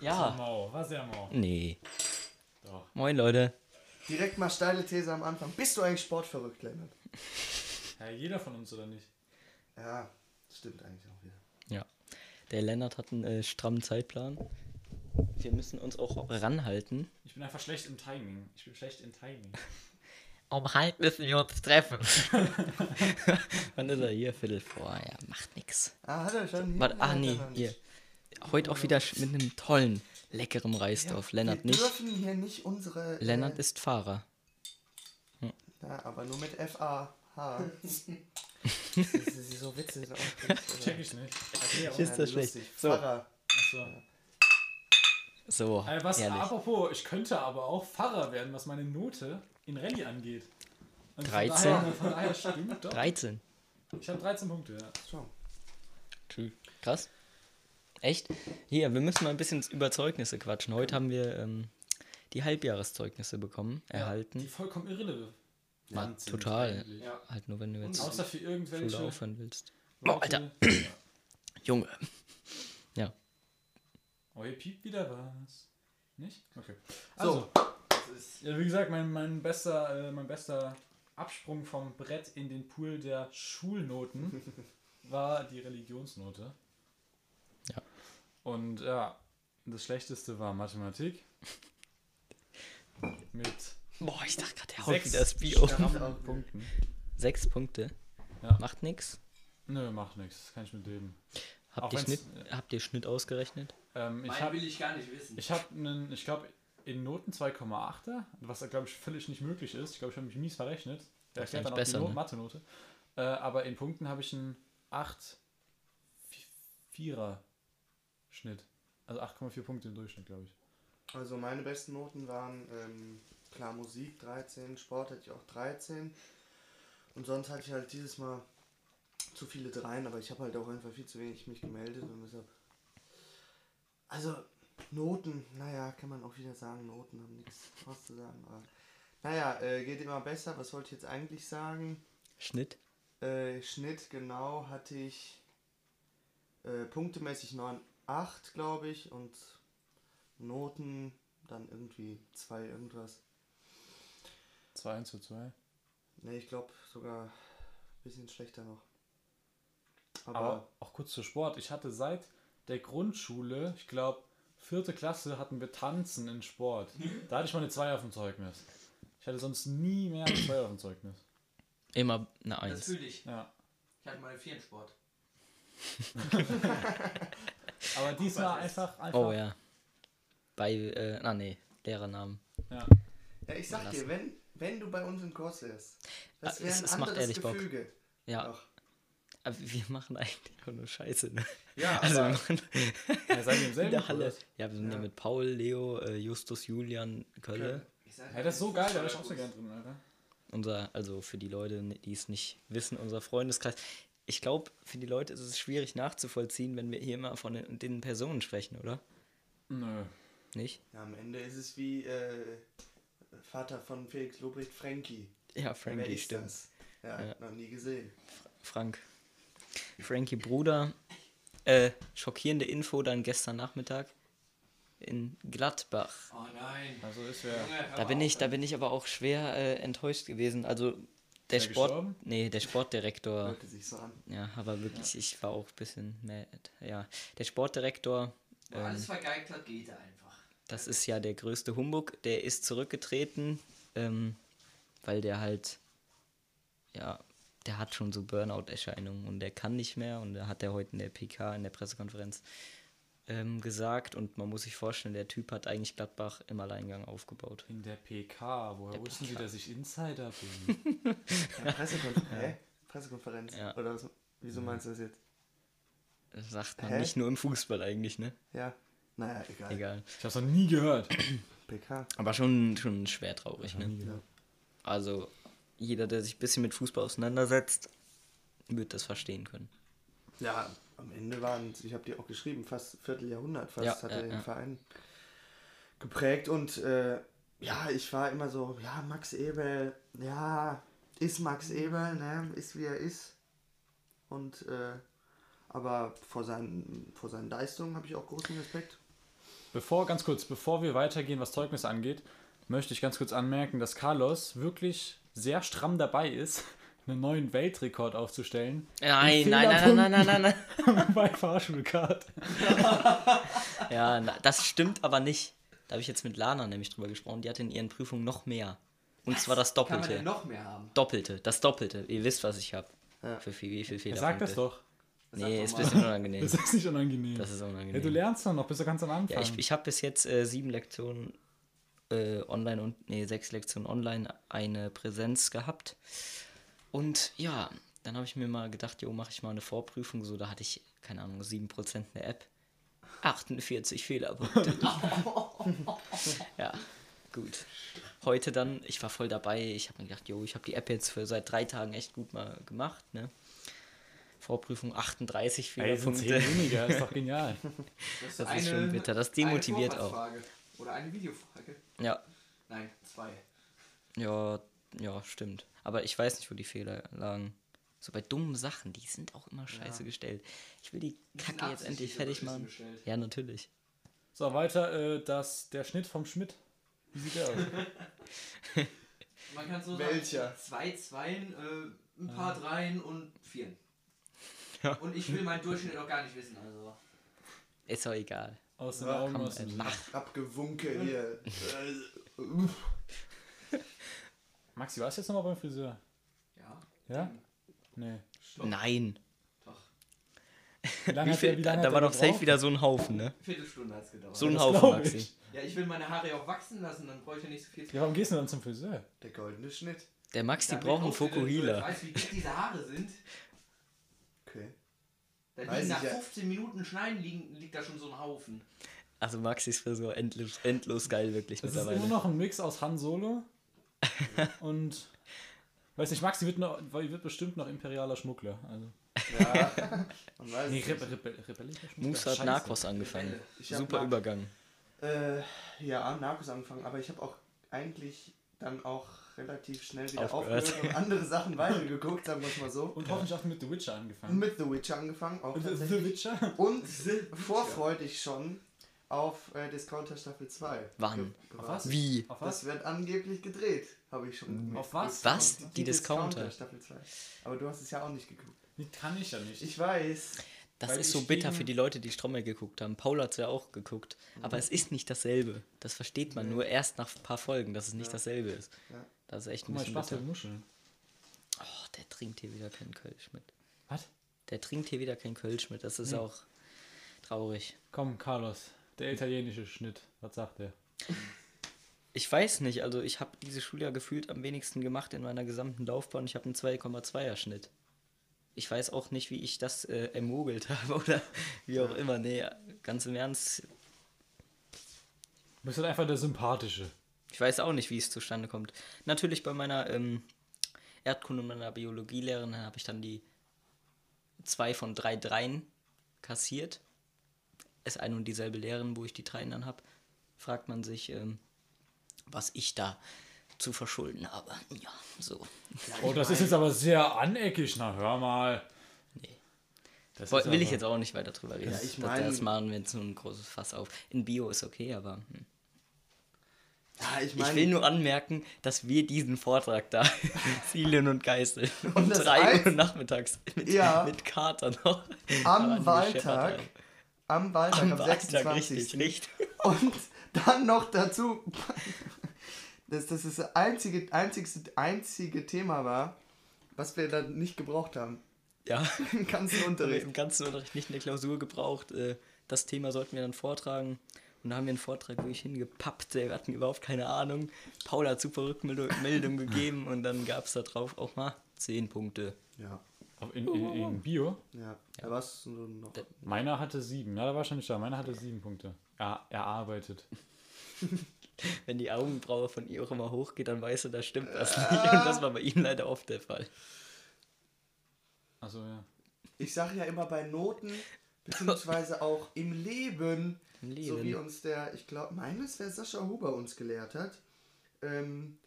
Ja. Mau, war sehr mau. Nee. Doch. Moin, Leute. Direkt mal steile These am Anfang. Bist du eigentlich sportverrückt, Lennart? Ja, jeder von uns oder nicht? Ja, stimmt eigentlich auch wieder. Ja. Der Lennart hat einen äh, strammen Zeitplan. Wir müssen uns auch ranhalten. Ich bin einfach schlecht im Timing. Ich bin schlecht im Timing. Um halb müssen wir uns treffen. Wann ist er hier? Viertel vor. Ja, macht nix. Ah, hat er schon? Warte, Ja, ah, er nee, hier. Heute auch wieder mit einem tollen, leckeren Reisdorf. Lennart wir nicht. dürfen hier nicht unsere... Lennart äh, ist Fahrer. Ja, aber nur mit F-A-H. das ist so witzig. Check ich nicht. Okay, aber- Ist das schlecht? So. Pfarrer. Achso. So, Äh, was, ehrlich. apropos, ich könnte aber auch Pfarrer werden, was meine Note in Rallye angeht. Und von 13? Daher, von daher stimmt doch. 13. Ich habe 13 Punkte, ja. So. Krass. Echt? Hier, wir müssen mal ein bisschen über Zeugnisse quatschen. Heute haben wir ähm, die Halbjahreszeugnisse bekommen, Die erhalten. vollkommen irrelevant. Ja, total. Ja. Halt nur, wenn du jetzt Außer für Schule irgendwelche aufhören willst. Oh. Alter. Junge. Ja. Oh, hier piept wieder was. Nicht? Okay. So. Also, ja, wie gesagt, mein, mein, bester, äh, mein bester Absprung vom Brett in den Pool der Schulnoten war die Religionsnote. Und ja, das Schlechteste war Mathematik. Mit Boah, ich dachte gerade, der haut sechs wieder das Bio. Punkten. Sechs Punkte. Ja. Macht nix. Nö, macht nichts. Kann ich mit leben. Habt ihr, Schnitt, habt ihr Schnitt ausgerechnet? Ähm, ich habe will ich gar nicht wissen. Ich habe einen, ich glaube, in Noten 2,8er, was glaube ich völlig nicht möglich ist. Ich glaube, ich habe mich mies verrechnet. Der erklärt dann auch besser, die ne? Mathe-Note. Äh, aber in Punkten habe ich einen 8 4er Schnitt. Also 8,4 Punkte im Durchschnitt, glaube ich. Also meine besten Noten waren ähm, klar Musik 13, Sport hatte ich auch 13. Und sonst hatte ich halt dieses Mal zu viele Dreien, aber ich habe halt auch einfach viel zu wenig mich gemeldet und deshalb. Also Noten, naja, kann man auch wieder sagen, Noten haben nichts auszusagen. Aber naja, äh, geht immer besser. Was wollte ich jetzt eigentlich sagen? Schnitt? Äh, Schnitt genau hatte ich äh, punktemäßig 9,8 glaube ich und Noten dann irgendwie 2 irgendwas. 2 1 zu 2. Ne, ich glaube sogar ein bisschen schlechter noch. Aber, Aber auch kurz zu Sport. Ich hatte seit der Grundschule, ich glaube, vierte Klasse hatten wir Tanzen in Sport. Da hatte ich mal eine 2 auf dem Zeugnis. Ich hatte sonst nie mehr eine 2 auf dem Zeugnis. Immer eine das Eins. fühle ich. Ja. Ich hatte mal vier im Sport. Aber diesmal einfach, einfach. Oh ja. Bei, äh, na nee, Lehrernamen. Ja. ja, ich sag dir, wenn, wenn du bei uns im Kurs wärst, das Ah, wäre es- ein es macht anderes ehrlich Bock. Gefüge. Ja, Doch. aber wir machen eigentlich auch nur Scheiße, ne? Ja, Also wir machen Ja, seid ihr im in selben der Halle. Kurs? Ja, wir sind ja, Ja. mit Paul, Leo, äh, Justus, Julian, Kölle. Ja, das ist so geil, da wäre ich auch so gern drin, Alter. Unser, also für die Leute, die es nicht wissen, unser Freundeskreis. Ich glaube, für die Leute ist es schwierig nachzuvollziehen, wenn wir hier immer von den, den Personen sprechen, oder? Nö. Nicht? ja, am Ende ist es wie äh, Vater von Felix Lobrecht, Frankie. Ja, Wer Frankie, ist stimmt. das? Ja, Ja. noch nie gesehen. Frank. Frankie Bruder. Äh, schockierende Info dann gestern Nachmittag in Gladbach. Oh nein. Also ist wer. Hör Da bin ich, da bin ich aber auch schwer äh, enttäuscht gewesen. Also der er Sport, gestorben? nee, der Sportdirektor, Hörte sich so an. ja, aber wirklich, ich war auch ein bisschen mad. Ja, der Sportdirektor, Wo ähm, alles vergeigt hat, geht er einfach. das ist ja der größte Humbug. Der ist zurückgetreten, ähm, weil der halt, ja, der hat schon so Burnout-Erscheinungen und der kann nicht mehr und da hat er heute in der PK, in der Pressekonferenz ähm, gesagt und man muss sich vorstellen, der Typ hat eigentlich Gladbach im Alleingang aufgebaut. In der PK. Woher Der wussten Sie, PK. dass ich Insider bin? Ja, Pressekonferenz. Hä? Pressekonferenz. Ja. Oder was, wieso meinst du das jetzt? Das sagt man Hä? nicht nur im Fußball eigentlich, ne? Ja. Naja, egal. Egal. Ich hab's noch nie gehört. PK. Aber schon, schon schwer traurig, ne? Ja. Also, jeder, der sich ein bisschen mit Fußball auseinandersetzt, wird das verstehen können. Ja, am Ende waren es, ich habe dir auch geschrieben, fast Vierteljahrhundert fast Ja, hat er den ja. Verein geprägt und äh, ja, ich war immer so, ja, Max Ebel, ja, ist Max Ebel, ne, ist wie er ist und äh, Aber vor seinen, vor seinen Leistungen habe ich auch großen Respekt. Bevor, ganz kurz, bevor wir weitergehen, was Zeugnisse angeht, möchte ich ganz kurz anmerken, dass Carlos wirklich sehr stramm dabei ist, einen neuen Weltrekord aufzustellen. Nein, In nein, nein, nein, nein, nein, nein, nein. bei Fahrschulkart. Ja, na, das stimmt aber nicht. Da habe ich jetzt mit Lana nämlich drüber gesprochen. Die hatte in ihren Prüfungen noch mehr. Und zwar das Kann man Doppelte. denn noch mehr haben? Doppelte, das Doppelte. Ihr wisst, was ich habe. Ja. Für viel, wie viel Er Fehler. sagt das doch. Nee, ist ein bisschen unangenehm. Das ist nicht unangenehm. Das ist ja, unangenehm. du lernst doch noch, bist du ganz am Anfang. Ja, ich, ich habe bis jetzt äh, sieben Lektionen äh, online und nee, sechs Lektionen online, eine Präsenz gehabt. Und ja, dann habe ich mir mal gedacht, jo, mache ich mal eine Vorprüfung. So, da hatte ich, keine Ahnung, 7% eine App. 48 Fehlerpunkte. ja, gut. Heute dann, ich war voll dabei. Ich habe mir gedacht, jo, ich habe die App jetzt für seit drei Tagen echt gut mal gemacht. Ne? Vorprüfung 38 Ey, sind Fehlerpunkte. zehn weniger, ist doch genial. Das, Das ist schon bitter, das demotiviert eine auch. Oder eine Videofrage. Ja, Nein, zwei. Ja, ja, stimmt. Aber ich weiß nicht, wo die Fehler lagen. So bei dummen Sachen, die sind auch immer scheiße gestellt. Ich will die Kacke jetzt endlich fertig machen. gestellt. Ja, natürlich. So, weiter, äh, das, der Schnitt vom Schmidt. Wie sieht der aus? Man kann so Welcher? sagen, zwei Zweien, äh, ein paar Dreien und Vieren. Ja. Und ich will meinen Durchschnitt auch gar nicht wissen, also. Ist doch egal. Aus den Ja, Komm, aus äh, dem mach. Abgewunke hier. Maxi, warst du jetzt nochmal beim Friseur? Ja. Ja? Nee. Stopp. Nein. Doch. Wie der- viel, wie lange da war der doch safe wieder so ein Haufen, ne? Viertelstunde hat es gedauert. So ein das Haufen, Maxi. ich. ja, ich will meine Haare auch wachsen lassen, dann brauche ich ja nicht so viel Ja, warum gehst du dann zum Friseur? Der goldene Schnitt. Der Maxi Damit braucht einen Fokuhila. Ich weiß, wie dick diese Haare sind. Okay. Da Weiß liegen nach ich ja. 15 Minuten Schneiden liegen, liegt da schon so ein Haufen. Also Maxis Frisur endlos, endlos geil, wirklich Das ist immer mittlerweile. noch ein Mix aus Han Solo und. Weiß nicht, Maxi wird, noch, wird bestimmt noch imperialer Schmuggler. Also. Ja. Man weiß Nee, es Rebe, nicht. Rebe, rebellischer Schmuggler. Moose hat Scheiße. Narcos angefangen. Super Nar- Übergang. Äh, ja, Narcos angefangen, aber ich habe auch eigentlich dann auch relativ schnell wieder Aufgehört. aufgehört, und andere Sachen weitergeguckt, sagen wir es mal so. Und hoffentlich auch mit The Witcher angefangen. Mit The Witcher angefangen, auch The. Witcher? Und vorfreudig schon auf äh, Discounter Staffel 2. Wann? Auf was? Wie? Auf Das was? wird angeblich gedreht, habe ich schon. Auf was? Was? Die, Die Discounter? Staffel 2. Aber du hast es ja auch nicht geguckt. Nee, kann ich ja nicht. Ich weiß. Das ist so bitter für die Leute, die Strommel geguckt haben. Paul hat es ja auch geguckt. Aber es ist nicht dasselbe. Das versteht man nur erst nach ein paar Folgen, dass es nicht dasselbe ist. Ja. Das ist echt Guck ein mal, bisschen Spaß bitter. Muscheln. Oh, der trinkt hier wieder kein Kölsch mit. Was? Der trinkt hier wieder kein Kölsch mit. Das ist auch traurig. Komm, Carlos, der italienische Schnitt. Was sagt er? Ich weiß nicht, also ich habe diese Schuljahr gefühlt am wenigsten gemacht in meiner gesamten Laufbahn. Ich habe einen 2,2er Schnitt. Ich weiß auch nicht, wie ich das äh, ermogelt habe oder wie auch immer. Nee, ganz im Ernst, Du bist halt einfach der Sympathische. Ich weiß auch nicht, wie es zustande kommt. Natürlich bei meiner ähm, Erdkunde und meiner Biologielehrerin habe ich dann die zwei von drei Dreien kassiert. Ist eine und dieselbe Lehrerin, wo ich die Dreien dann habe. Fragt man sich, ähm, was ich da zu verschulden habe. Ja, so. Oh, das ist jetzt aber sehr aneckig. Na, hör mal. Nee. Das Woll- Will ich aber- jetzt auch nicht weiter drüber reden. Ja, ich das, mein- das machen wir jetzt so ein großes Fass auf. In Bio ist okay, aber hm. Ja, ich ich meine. will nur anmerken, dass wir diesen Vortrag da, Zielen und Geißel, um 3 Uhr nachmittags mit, Ja. mit Kater noch am Wahltag. Am Wahltag am, Am Wahltag, 26. richtig, richtig. Und dann noch dazu, dass das das einzige, einzigste, einzige Thema war, was wir da nicht gebraucht haben. Ja, Im ganzen Unterricht. im ganzen Unterricht nicht eine Klausur gebraucht. Äh, Das Thema sollten wir dann vortragen. Und da haben wir einen Vortrag wirklich hingepappt. Wir hatten überhaupt keine Ahnung. Paul hat super Rückmeldung Meldung gegeben und dann gab es da drauf auch mal 10 Punkte. Ja, In, in, in Bio? ja. Da war's so noch. Meiner hatte sieben. Ja, da war schon nicht da. Meiner hatte sieben Punkte. Ja, erarbeitet. Wenn die Augenbraue von ihr auch immer hochgeht, dann weißt du, da stimmt was nicht. Und das war bei ihm leider oft der Fall. Achso, ja. Ich sage ja immer bei Noten, beziehungsweise auch im Leben, Im so wie Leben. uns der, ich glaube, meines, wer Sascha Huber uns gelehrt hat, ähm,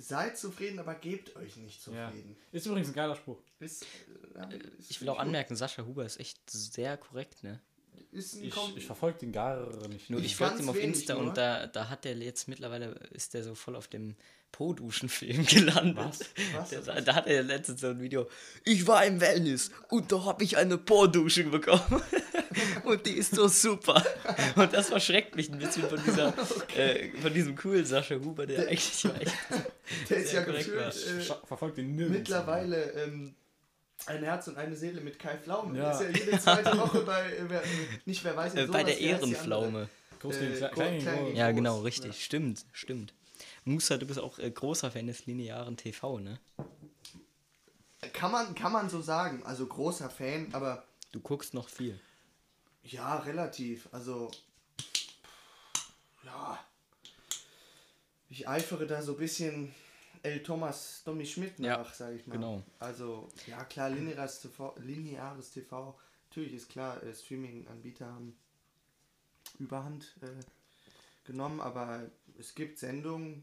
seid zufrieden, aber gebt euch nicht Ja. zufrieden. Ist übrigens ein geiler Spruch. Ist, äh, ja, ist Ich will auch gut. anmerken, Sascha Huber ist echt sehr korrekt, ne? Ist ein Ich, Kom- ich verfolge den gar nicht. Nur Ich ich, folge ihm auf Insta nur. und da, da hat der jetzt mittlerweile, ist der so voll auf dem Po-Duschen-Film gelandet. Was? Was? Der, da hat er letztens so ein Video. Ich war im Wellness und da habe ich eine Po-Dusche bekommen. und die ist so super. Und das verschreckt mich ein bisschen von dieser, äh, von diesem coolen Sascha Huber, der eigentlich war echt der ist ja korrekt gefühlt äh, Ich verfolge den nirgends. mittlerweile ähm, ein Herz und eine Seele mit Kai Pflaume. Ja. Der ist ja jede zweite Woche bei, äh, wer, nicht wer weiß äh, bei der? Ehrenpflaume. Groß äh, gegen Groß- klein Ja, genau, richtig. ja. Stimmt, stimmt. Musa, du bist auch äh, großer Fan des linearen TV, ne? Kann man, kann man so sagen. Also großer Fan, aber Du guckst noch viel. ja, relativ. Also, ja. Ich eifere da so ein bisschen El Thomas Domi Schmidt Ja, nach, sag ich mal. genau. Also, ja klar, lineares TV, lineares TV natürlich ist klar, äh, Streaming-Anbieter haben Überhand äh, genommen, aber es gibt Sendungen,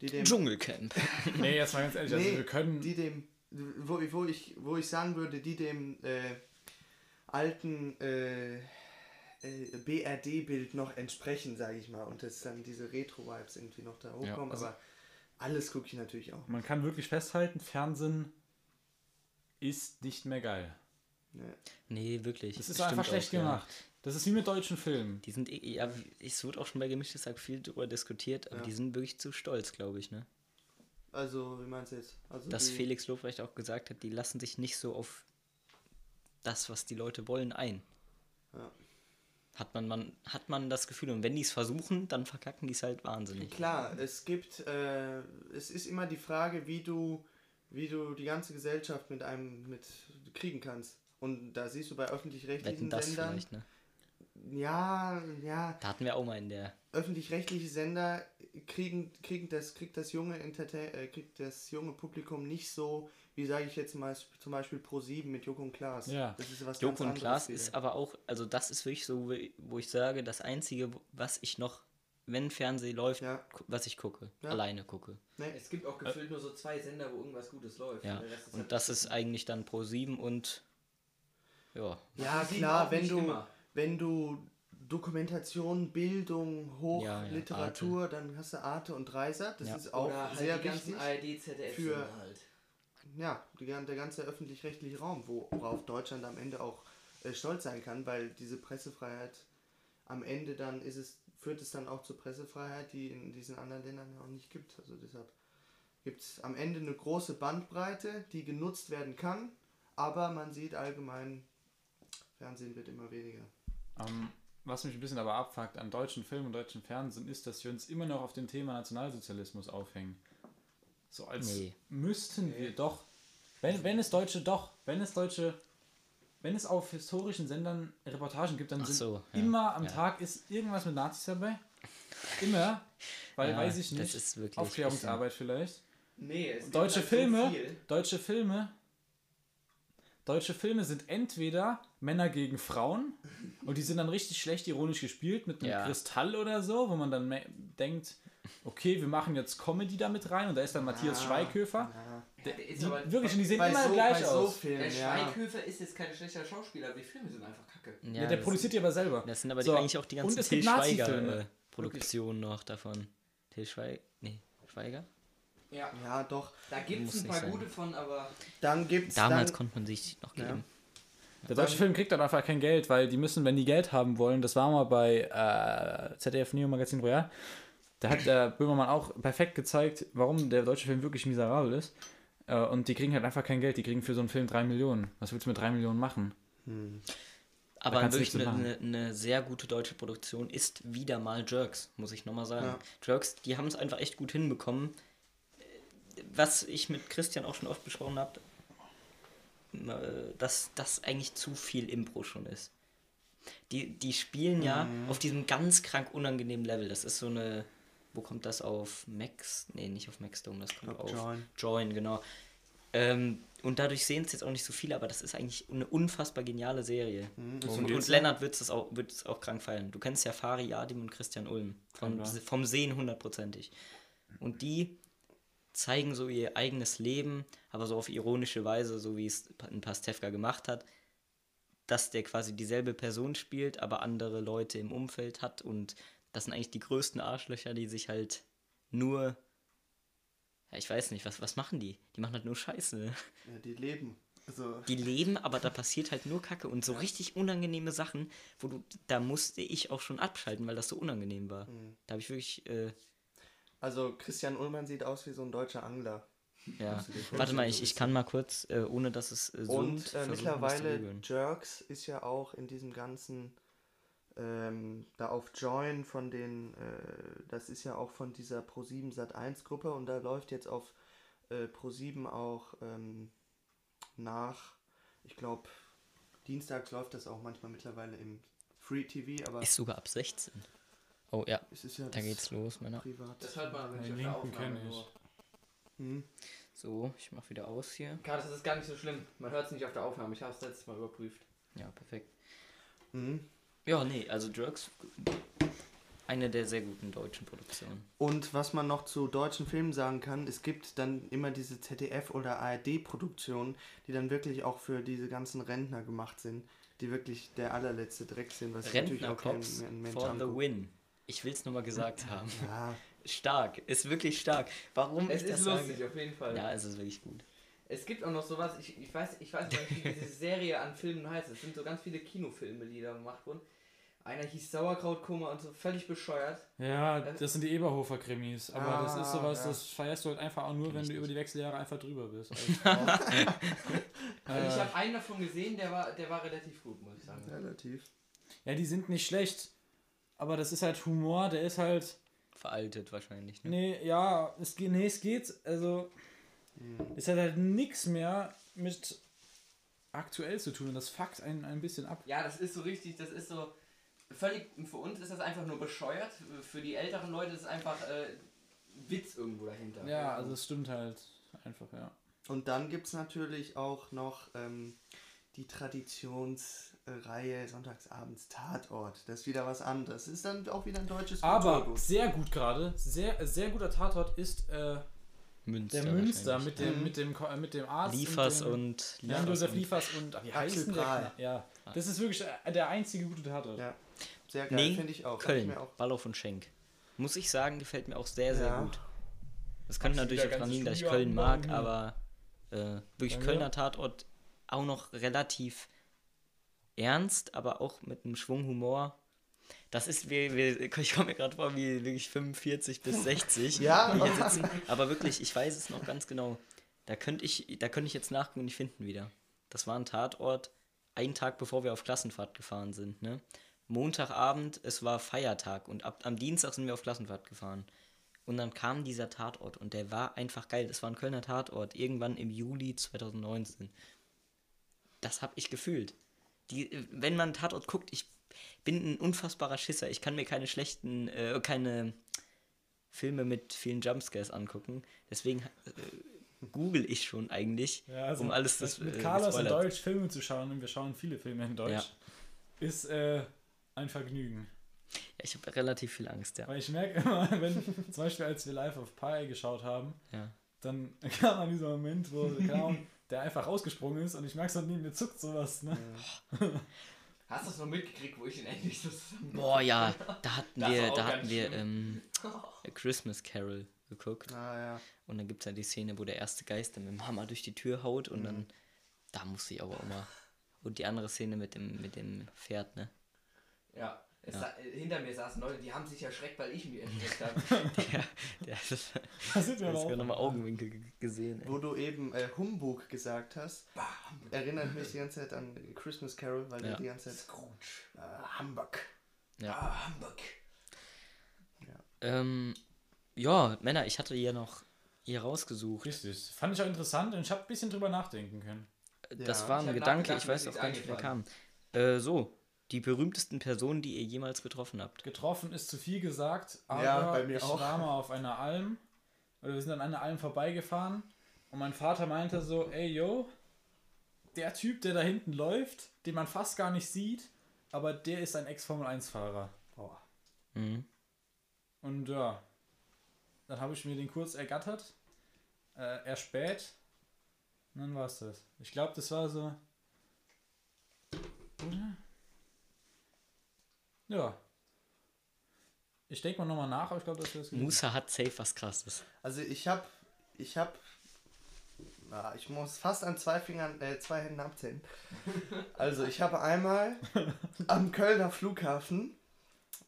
die dem Dschungelcamp. Nee, jetzt mal ganz ehrlich, also Nee, wir können. die dem, wo, wo, ich, wo ich sagen würde, die dem äh, alten äh, äh, BRD-Bild noch entsprechen, sage ich mal, und dass dann diese Retro-Vibes irgendwie noch da hochkommen, also- aber alles gucke ich natürlich auch. Man kann wirklich festhalten, Fernsehen ist nicht mehr geil. Ne. Nee, wirklich. Das ist Stimmt einfach schlecht auch, ja. gemacht. Das ist wie mit deutschen Filmen. Die sind, eh- ja, es wird auch schon bei Gemischtes Hack viel drüber diskutiert, aber Ja. die sind wirklich zu stolz, glaube ich, ne? Also, wie meinst du jetzt? Also Dass Felix Lobrecht auch gesagt hat, die lassen sich nicht so auf das, was die Leute wollen, ein. Ja. Hat man, man, hat man das Gefühl, und wenn die es versuchen, dann verkacken die es halt wahnsinnig. Klar, es gibt, äh, es ist immer die Frage, wie du, wie du die ganze Gesellschaft mit einem mit kriegen kannst. Und da siehst du bei öffentlich-rechtlichen Sendern, ne? ja, ja, Da hatten wir auch mal in der. öffentlich-rechtliche Sender kriegen, kriegen das, kriegt das junge Entertain, äh, kriegt das junge Publikum nicht so, wie sage ich jetzt mal zum Beispiel Pro7 mit Joko und Klaas. Ja. Das ist was Joko ganz und Klaas anderes ist aber auch, also das ist wirklich so, wo ich sage, das Einzige, was ich noch, wenn Fernsehen läuft, Ja. was ich gucke, Ja. alleine gucke. Nee, Es gibt auch gefühlt nur so zwei Sender, wo irgendwas Gutes läuft. Ja. Und halt- das ist eigentlich dann Pro 7 und ja. ja klar, wenn du, immer. wenn du Dokumentation, Bildung, Ja, ja, Hochliteratur, dann hast du Arte und Dreisat. Das Ja. ist auch Oder halt sehr die ganzen wichtig. ARD, ZDF für- halt. Ja, der ganze öffentlich-rechtliche Raum, worauf Deutschland am Ende auch äh, stolz sein kann, weil diese Pressefreiheit am Ende dann ist es, führt es dann auch zur Pressefreiheit, die in diesen anderen Ländern ja auch nicht gibt. Also deshalb gibt es am Ende eine große Bandbreite, die genutzt werden kann, aber man sieht allgemein, Fernsehen wird immer weniger. Ähm, was mich ein bisschen aber abfuckt an deutschen Filmen und deutschen Fernsehen ist, dass wir uns immer noch auf dem Thema Nationalsozialismus aufhängen. So als Nee. müssten wir doch, wenn, wenn es deutsche doch, wenn es deutsche, wenn es auf historischen Sendern Reportagen gibt, dann Ach sind so, ja, immer am ja. Tag ist irgendwas mit Nazis dabei. Immer. Weil Ja, weiß ich das nicht. ist wirklich Aufklärungsarbeit vielleicht. Nee, es Deutsche halt so Filme, viel. deutsche Filme, deutsche Filme sind entweder Männer gegen Frauen und die sind dann richtig schlecht ironisch gespielt mit einem Ja. Kristall oder so, wo man dann me- denkt, okay, wir machen jetzt Comedy damit rein und da ist dann Matthias Ja, Schweighöfer. Ja. Der, der ist die, aber- wirklich, und die sehen immer so, gleich bei so aus. Filmen, Der ja. Schweighöfer ist jetzt kein schlechter Schauspieler, aber die Filme sind einfach kacke. Ja, Ja, der produziert die aber selber. Das sind aber So, die, eigentlich auch die und ganzen es Till gibt Nazi-Filme. Schweiger äh, noch davon. Till Schweiger? Nee, Schweiger? Ja, Ja, doch. da gibt es ein paar sein. gute von, aber Dann gibt's Damals dann, konnte man sich noch Ja. geben. Der deutsche Film kriegt dann einfach kein Geld, weil die müssen, wenn die Geld haben wollen, das war mal bei äh, ZDF Neo Magazin Royal, da hat der Böhmermann auch perfekt gezeigt, warum der deutsche Film wirklich miserabel ist. Äh, und die kriegen halt einfach kein Geld, die kriegen für so einen Film 3 Millionen. Was willst du mit 3 Millionen machen? Aber kannst du wirklich eine, eine, eine sehr gute deutsche Produktion ist wieder mal Jerks, muss ich nochmal sagen. Ja. Jerks, die haben es einfach echt gut hinbekommen. Was ich mit Christian auch schon oft besprochen habe, dass das eigentlich zu viel Impro schon ist. Die, die spielen ja Mhm. auf diesem ganz krank unangenehmen Level. Das ist so eine. Wo kommt das auf? Max? Nee, nicht auf Maxdome, das kommt auf Join. Join, genau. Ähm, und dadurch sehen es jetzt auch nicht so viele, aber das ist eigentlich eine unfassbar geniale Serie. Mhm, Und, und? Lennart wird es auch, auch krank feiern. Du kennst ja Fari Yadim und Christian Ulm. Plan. vom Sehen hundertprozentig. Und die zeigen so ihr eigenes Leben, aber so auf ironische Weise, so wie es ein Pastewka gemacht hat, dass der quasi dieselbe Person spielt, aber andere Leute im Umfeld hat und das sind eigentlich die größten Arschlöcher, die sich halt nur ja, ich weiß nicht, was, was machen die? Die machen halt nur Scheiße. Ja, die leben. Also, Die leben, aber da passiert halt nur Kacke und so richtig unangenehme Sachen, wo du, da musste ich auch schon abschalten, weil das so unangenehm war. Mhm. Da habe ich wirklich, äh, also Christian Ullmann sieht aus wie so ein deutscher Angler. ja. Warte mal, ich, ich kann mal kurz, äh, ohne dass es äh, Und äh, mittlerweile. Jerks ist ja auch in diesem ganzen ähm, da auf Join von den äh, das ist ja auch von dieser Pro7 Sat1 Gruppe und da läuft jetzt auf äh, Pro7 auch ähm, nach ich glaube dienstags läuft das auch manchmal mittlerweile im Free TV aber Ist sogar ab 16. Oh ja, es ist ja da geht's los, Männer. privat Das hört man, wenn ich Den auf der Linken Aufnahme kenn ich. hm. So, ich mach wieder aus hier. Karl, das ist gar nicht so schlimm. Man hört es nicht auf der Aufnahme. Ich habe es letztes Mal überprüft. Ja, perfekt. Hm. Ja, nee, also Jerks, eine der sehr guten deutschen Produktionen. Und was man noch zu deutschen Filmen sagen kann, es gibt dann immer diese ZDF- oder ARD-Produktionen, die dann wirklich auch für diese ganzen Rentner gemacht sind, die wirklich der allerletzte Dreck sind, was sich natürlich auch kein Mensch for the win. Ich will's nur mal gesagt haben. Ja, Stark, ist wirklich stark. Warum Es ich das ist sage? lustig, auf jeden Fall. Ja, es ist wirklich gut. Es gibt auch noch sowas, ich, ich weiß, ich weiß nicht, wie diese Serie an Filmen heißt. Es sind so ganz viele Kinofilme, die da gemacht wurden. Einer hieß Sauerkrautkoma und so völlig bescheuert. Ja, das sind die Eberhofer Krimis. Aber das ist Ah, sowas, ja. das feierst du halt einfach auch nur, wenn du nicht. über die Wechseljahre einfach drüber bist. als Frau. Also ich äh, habe einen davon gesehen, der war, der war relativ gut, muss ich sagen. relativ. ja, die sind nicht schlecht. Aber das ist halt Humor, der ist halt. Veraltet wahrscheinlich. Ne? Nee, ja, es geht, nee, es geht, also, es hat halt nichts mehr mit aktuell zu tun und das fuckt einen ein bisschen ab. Ja, das ist so richtig, das ist so völlig, für uns ist das einfach nur bescheuert, für die älteren Leute ist es einfach äh, Witz irgendwo dahinter. Ja, also es stimmt halt einfach, ja. Und dann gibt es natürlich auch noch ähm, die Traditionsreihe Sonntagsabends Tatort. Das ist wieder was anderes. Ist dann auch wieder ein deutsches Aber Kulturgut. sehr gut gerade, sehr, sehr guter Tatort ist äh, Münster. der Münster mit dem, mit, dem, äh, mit dem Arzt. Liefers dem, und. Ja, Liefers Josef und- Liefers und. ach, Wie heißt der? Ja, das ist wirklich äh, der einzige gute Tatort. Ja, sehr geil, Nee, finde ich auch. Ich Köln, auch. Ballauf und Schenk. Muss ich sagen, gefällt mir auch sehr, sehr Ja. gut. Das könnte natürlich auch daran liegen, dass ich Köln mag, aber äh, wirklich? Kölner Tatort auch noch relativ ernst, aber auch mit einem Schwung Humor. Das ist, wir, wir, ich komme mir gerade vor wie wirklich 45 bis 60. Ja. hier sitzen. Aber wirklich, ich weiß es noch ganz genau. Da könnte ich, da könnte ich jetzt nachgucken und ich finde ihn wieder. Das war ein Tatort, einen Tag bevor wir auf Klassenfahrt gefahren sind. Ne? Montagabend, es war Feiertag und ab, am Dienstag sind wir auf Klassenfahrt gefahren. Und dann kam dieser Tatort und der war einfach geil. Das war ein Kölner Tatort, irgendwann im Juli 2019. Das habe ich gefühlt. Die, äh, wenn man Tatort guckt, ich bin ein unfassbarer Schisser. Ich kann mir keine schlechten, äh, keine Filme mit vielen Jumpscares angucken. Deswegen äh, google ich schon eigentlich, Ja, also um alles das mit äh, Carlos in gespoilert. Deutsch Filme zu schauen, und wir schauen viele Filme in Deutsch, Ja. ist äh, ein Vergnügen. Ja, ich habe relativ viel Angst, ja. Weil ich merke immer, wenn, zum Beispiel als wir live auf Pi geschaut haben, ja. dann kam an dieser Moment, wo keine Ahnung, der einfach rausgesprungen ist und ich merke so, neben mir zuckt sowas. Ne? Hast du das noch mitgekriegt, wo ich den endlich so. Boah, ja, da hatten wir, da hatten wir ähm, A Christmas Carol geguckt. Ah, ja. Und dann gibt es ja die Szene, wo der erste Geist dann mit dem Hammer durch die Tür haut und dann, da musste ich aber auch mal. Und die andere Szene mit dem, mit dem Pferd, ne? Ja. Ja. Äh, hinter mir saßen Leute, die haben sich erschreckt, weil ich mich erschreckt habe. Der, der das, Da sind wir das aber auch. nochmal Augenwinkel ge- gesehen. Ey. Wo du eben äh, Humbug gesagt hast, erinnert mich die ganze Zeit an Christmas Carol, weil Ja. der die ganze Zeit Scrooge. äh, Humbug. Ja. Ah, Hamburg. Ähm, ja, Männer, ich hatte hier noch hier rausgesucht. Richtig. Fand ich auch interessant und ich habe ein bisschen drüber nachdenken können. Das Ja. war ein Gedanke, ich weiß ist auch gar nicht, nichts wer kam. Äh, so, die berühmtesten Personen, die ihr jemals getroffen habt. Getroffen ist zu viel gesagt, aber Ja, bei mir ich auch. war mal auf einer Alm. Oder wir sind an einer Alm vorbeigefahren und mein Vater meinte so, ey yo, der Typ, der da hinten läuft, den man fast gar nicht sieht, aber der ist ein Ex-Formel-1-Fahrer. Boah. Mhm. Und ja, dann habe ich mir den kurz ergattert äh, eher spät. Und dann war es das. Ich glaube, das war so. Oder? Ja. Ich denke mal nochmal nach, aber ich glaube, das ist. Musa hat safe was krasses. Also ich habe, ich habe, na, ich muss fast an zwei Fingern, äh, zwei Händen abzählen. Also ich habe einmal am Kölner Flughafen,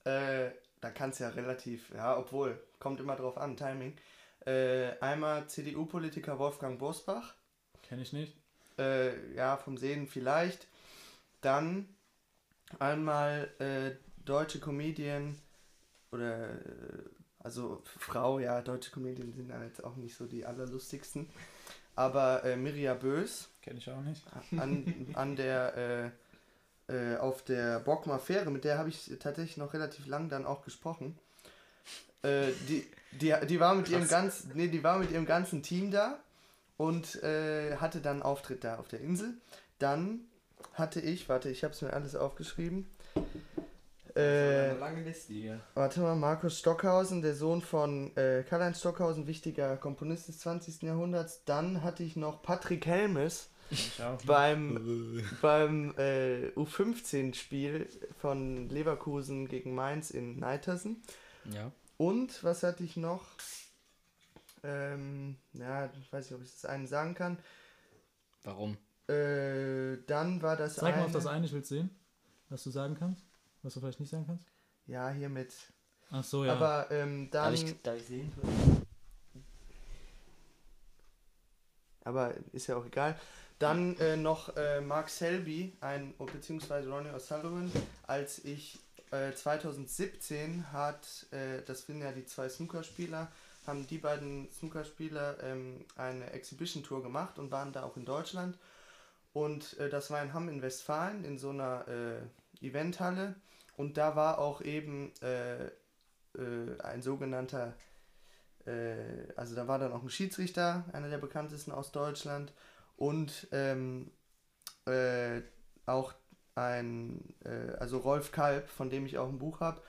äh, da kann es ja relativ, ja, obwohl, kommt immer drauf an, Timing, äh, einmal CDU-Politiker Wolfgang Bosbach, Kenne ich nicht. äh, ja, vom Sehen vielleicht. Dann einmal äh, deutsche Comedian oder äh, also Frau, ja, deutsche Comedien sind ja jetzt auch nicht so die allerlustigsten. Aber äh, Mirja Bös Kenne ich auch nicht. an, an der äh, äh, auf der Bockmer Fähre, mit der habe ich tatsächlich noch relativ lang dann auch gesprochen. Äh, die, die, die war mit ihrem ganz, nee, die war mit ihrem ganzen Team da und äh, hatte dann einen Auftritt da auf der Insel. Dann hatte ich, warte, ich habe es mir alles aufgeschrieben. Äh, eine lange Liste hier. Warte mal, Markus Stockhausen, der Sohn von äh, Karl-Heinz Stockhausen, wichtiger Komponist des 20. Jahrhunderts. Dann hatte ich noch Patrick Helmes beim, beim äh, U15-Spiel von Leverkusen gegen Mainz in Neitersen. Ja. Und was hatte ich noch? Ähm, ja, ich weiß nicht, ob ich das einen sagen kann. Warum? Äh, dann war das Zeig mal auf eine- das eine, ich will sehen. Was du sagen kannst. Was du vielleicht nicht sagen kannst. Ja, hier mit. Ach so, ja. Aber ähm, Darf dann. ich, darf ich sehen? aber ist ja auch egal. Dann äh, noch äh, Mark Selby, ein, beziehungsweise Ronnie O'Sullivan, als ich äh, 2017 hat, äh, das sind ja die zwei Snookerspieler, haben die beiden Snookerspieler ähm, eine Exhibition-Tour gemacht und waren da auch in Deutschland. Und äh, das war in Hamm in Westfalen in so einer äh, Eventhalle. Und da war auch eben äh, äh, ein sogenannter äh, also da war dann auch ein Schiedsrichter, einer der bekanntesten aus Deutschland und ähm, äh, auch ein, äh, also Rolf Kalb, von dem ich auch ein Buch habe.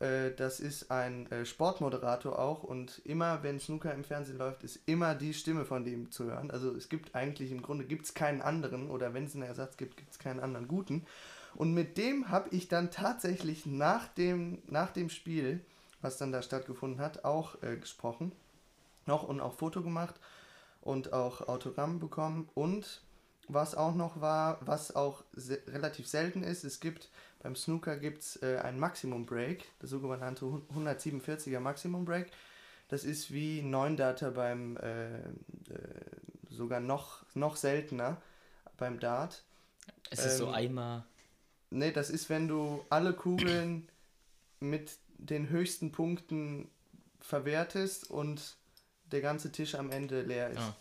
Äh, das ist ein Sportmoderator auch und immer, wenn Snooker im Fernsehen läuft, ist immer die Stimme von dem zu hören. Also es gibt eigentlich im Grunde gibt's keinen anderen oder wenn es einen Ersatz gibt, gibt es keinen anderen guten. Und mit dem habe ich dann tatsächlich nach dem, nach dem Spiel was dann da stattgefunden hat, auch äh, gesprochen. Noch und auch Foto gemacht und auch Autogramm bekommen. Und was auch noch war, was auch se relativ selten ist, es gibt beim Snooker gibt es äh, ein Maximum Break, das sogenannte 147er Maximum Break. Das ist wie 9 Data beim äh, äh, sogar noch, noch seltener beim Dart. Es ist so Ähm, einmal. Ne, das ist, wenn du alle Kugeln mit den höchsten Punkten verwertest und der ganze Tisch am Ende leer ist. Ah.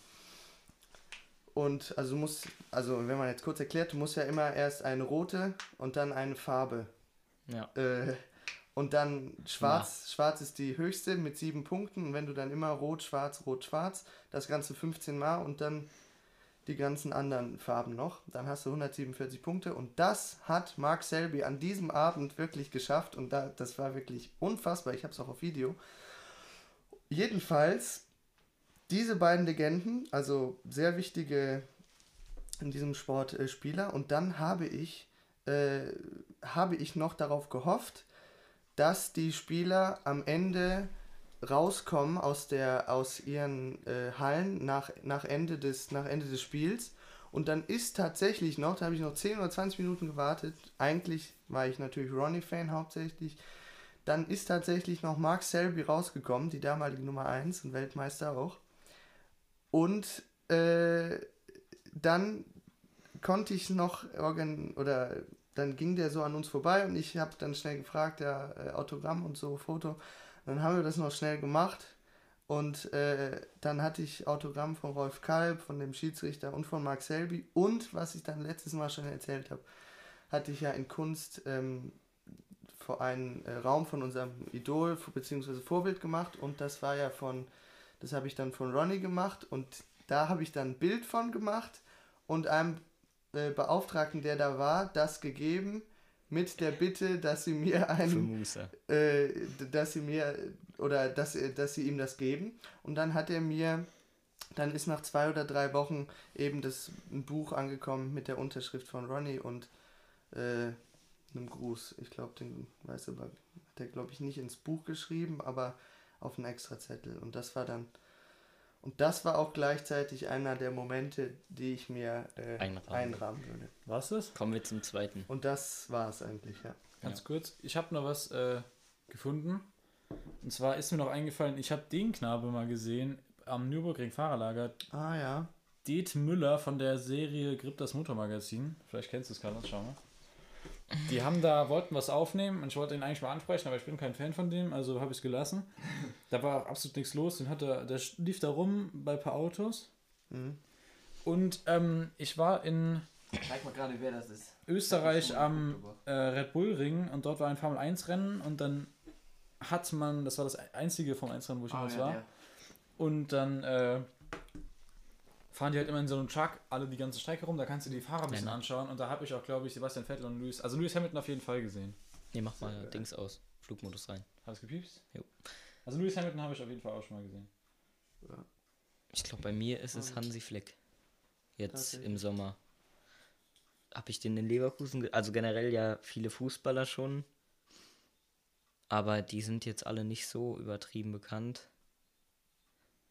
Und also du musst, also wenn man jetzt kurz erklärt, du musst ja immer erst eine rote und dann eine Farbe. Ja. Äh, und dann schwarz, schwarz ist die höchste mit sieben Punkten. Und wenn du dann immer rot, schwarz, rot, schwarz, das Ganze 15 Mal und dann die ganzen anderen Farben noch, dann hast du 147 Punkte. Und das hat Mark Selby an diesem Abend wirklich geschafft. Und da, das war wirklich unfassbar. Ich habe es auch auf Video. Jedenfalls, diese beiden Legenden, also sehr wichtige in diesem Sport äh, Spieler. Und dann habe ich, äh, habe ich noch darauf gehofft, dass die Spieler am Ende rauskommen aus der aus ihren äh, Hallen nach, nach, Ende des, nach Ende des Spiels. Und dann ist tatsächlich noch, da habe ich noch 10 oder 20 Minuten gewartet, eigentlich war ich natürlich Ronnie-Fan hauptsächlich, dann ist tatsächlich noch Mark Selby rausgekommen, die damalige Nummer 1 und Weltmeister auch. Und äh, dann konnte ich noch organ oder dann ging der so an uns vorbei und ich habe dann schnell gefragt, ja, äh, Autogramm und so, Foto. Dann haben wir das noch schnell gemacht und äh, dann hatte ich Autogramm von Rolf Kalb, von dem Schiedsrichter und von Mark Selby und was ich dann letztes Mal schon erzählt habe, hatte ich ja in Kunst ähm, vor einen äh, Raum von unserem Idol bzw. Vorbild gemacht und das war ja von, das habe ich dann von Ronnie gemacht und da habe ich dann ein Bild von gemacht und einem äh, Beauftragten, der da war, das gegeben mit der Bitte, dass sie mir Für einen Musa. äh, dass sie mir oder dass, äh, dass sie ihm das geben. Und dann hat er mir dann ist nach zwei oder drei Wochen eben das ein Buch angekommen mit der Unterschrift von Ronnie und äh, einem Gruß. Ich glaube, den weiß aber, hat er glaube ich nicht ins Buch geschrieben, aber auf einen extra Zettel. Und das war dann und das war auch gleichzeitig einer der Momente, die ich mir äh, Einrahmen. einrahmen würde. Was ist? Kommen wir zum zweiten. Und das war es eigentlich, ja. Ganz Ja. kurz. Ich habe noch was äh, gefunden. Und zwar ist mir noch eingefallen, ich habe den Knabe mal gesehen am Nürburgring Fahrerlager. Ah ja. Det Müller von der Serie Grip das Motormagazin. Vielleicht kennst du es, Carlos, schau mal. Die haben da, wollten was aufnehmen und ich wollte ihn eigentlich mal ansprechen, aber ich bin kein Fan von dem, also habe ich es gelassen. Da war absolut nichts los. Den hat er, der lief da rum bei ein paar Autos. Mhm. Und ähm, ich war in Zeig mal gerade, wer das ist. Österreich am äh, Red Bull Ring und dort war ein Formel 1 Rennen und dann hat man, das war das einzige Formel 1 Rennen, wo ich jemals ja, war. der. Und dann äh, fahren die halt immer in so einem Truck alle die ganze Strecke rum, da kannst du die Fahrer ein bisschen Ja, ne? anschauen und da habe ich auch, glaube ich, Sebastian Vettel und Lewis, also Lewis Hamilton auf jeden Fall gesehen. Nee, mach mal Dings aus. Flugmodus rein. Hat es gepiepst? Jo. Also Lewis Hamilton habe ich auf jeden Fall auch schon mal gesehen. Ich glaube, bei mir ist es Hansi Fleck. Jetzt im Sommer. Habe ich den in Leverkusen, also generell ja viele Fußballer schon. Aber die sind jetzt alle nicht so übertrieben bekannt.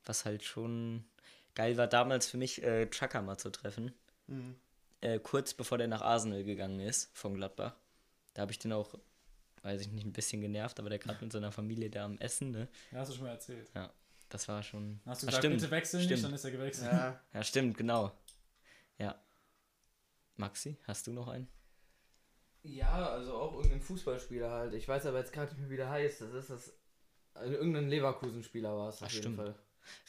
Was halt schon geil war damals für mich, äh, Chaka mal zu treffen. Mhm. Äh, kurz bevor der nach Arsenal gegangen ist, von Gladbach. Da habe ich den auch, weiß ich nicht, ein bisschen genervt, aber der gerade mit seiner Familie da am Essen, ne? Ja, hast du schon mal erzählt. Das war schon. Hast du Ah, gesagt, stimmt, bitte wechseln stimmt. nicht, dann ist er gewechselt. Ja, Ja, stimmt, genau. Ja. Maxi, hast du noch einen? Ja, also auch irgendein Fußballspieler halt. Ich weiß aber jetzt gerade nicht mehr, wie der heißt. Das ist das. Also irgendein Leverkusen-Spieler war es Ach, auf jeden stimmt. Fall.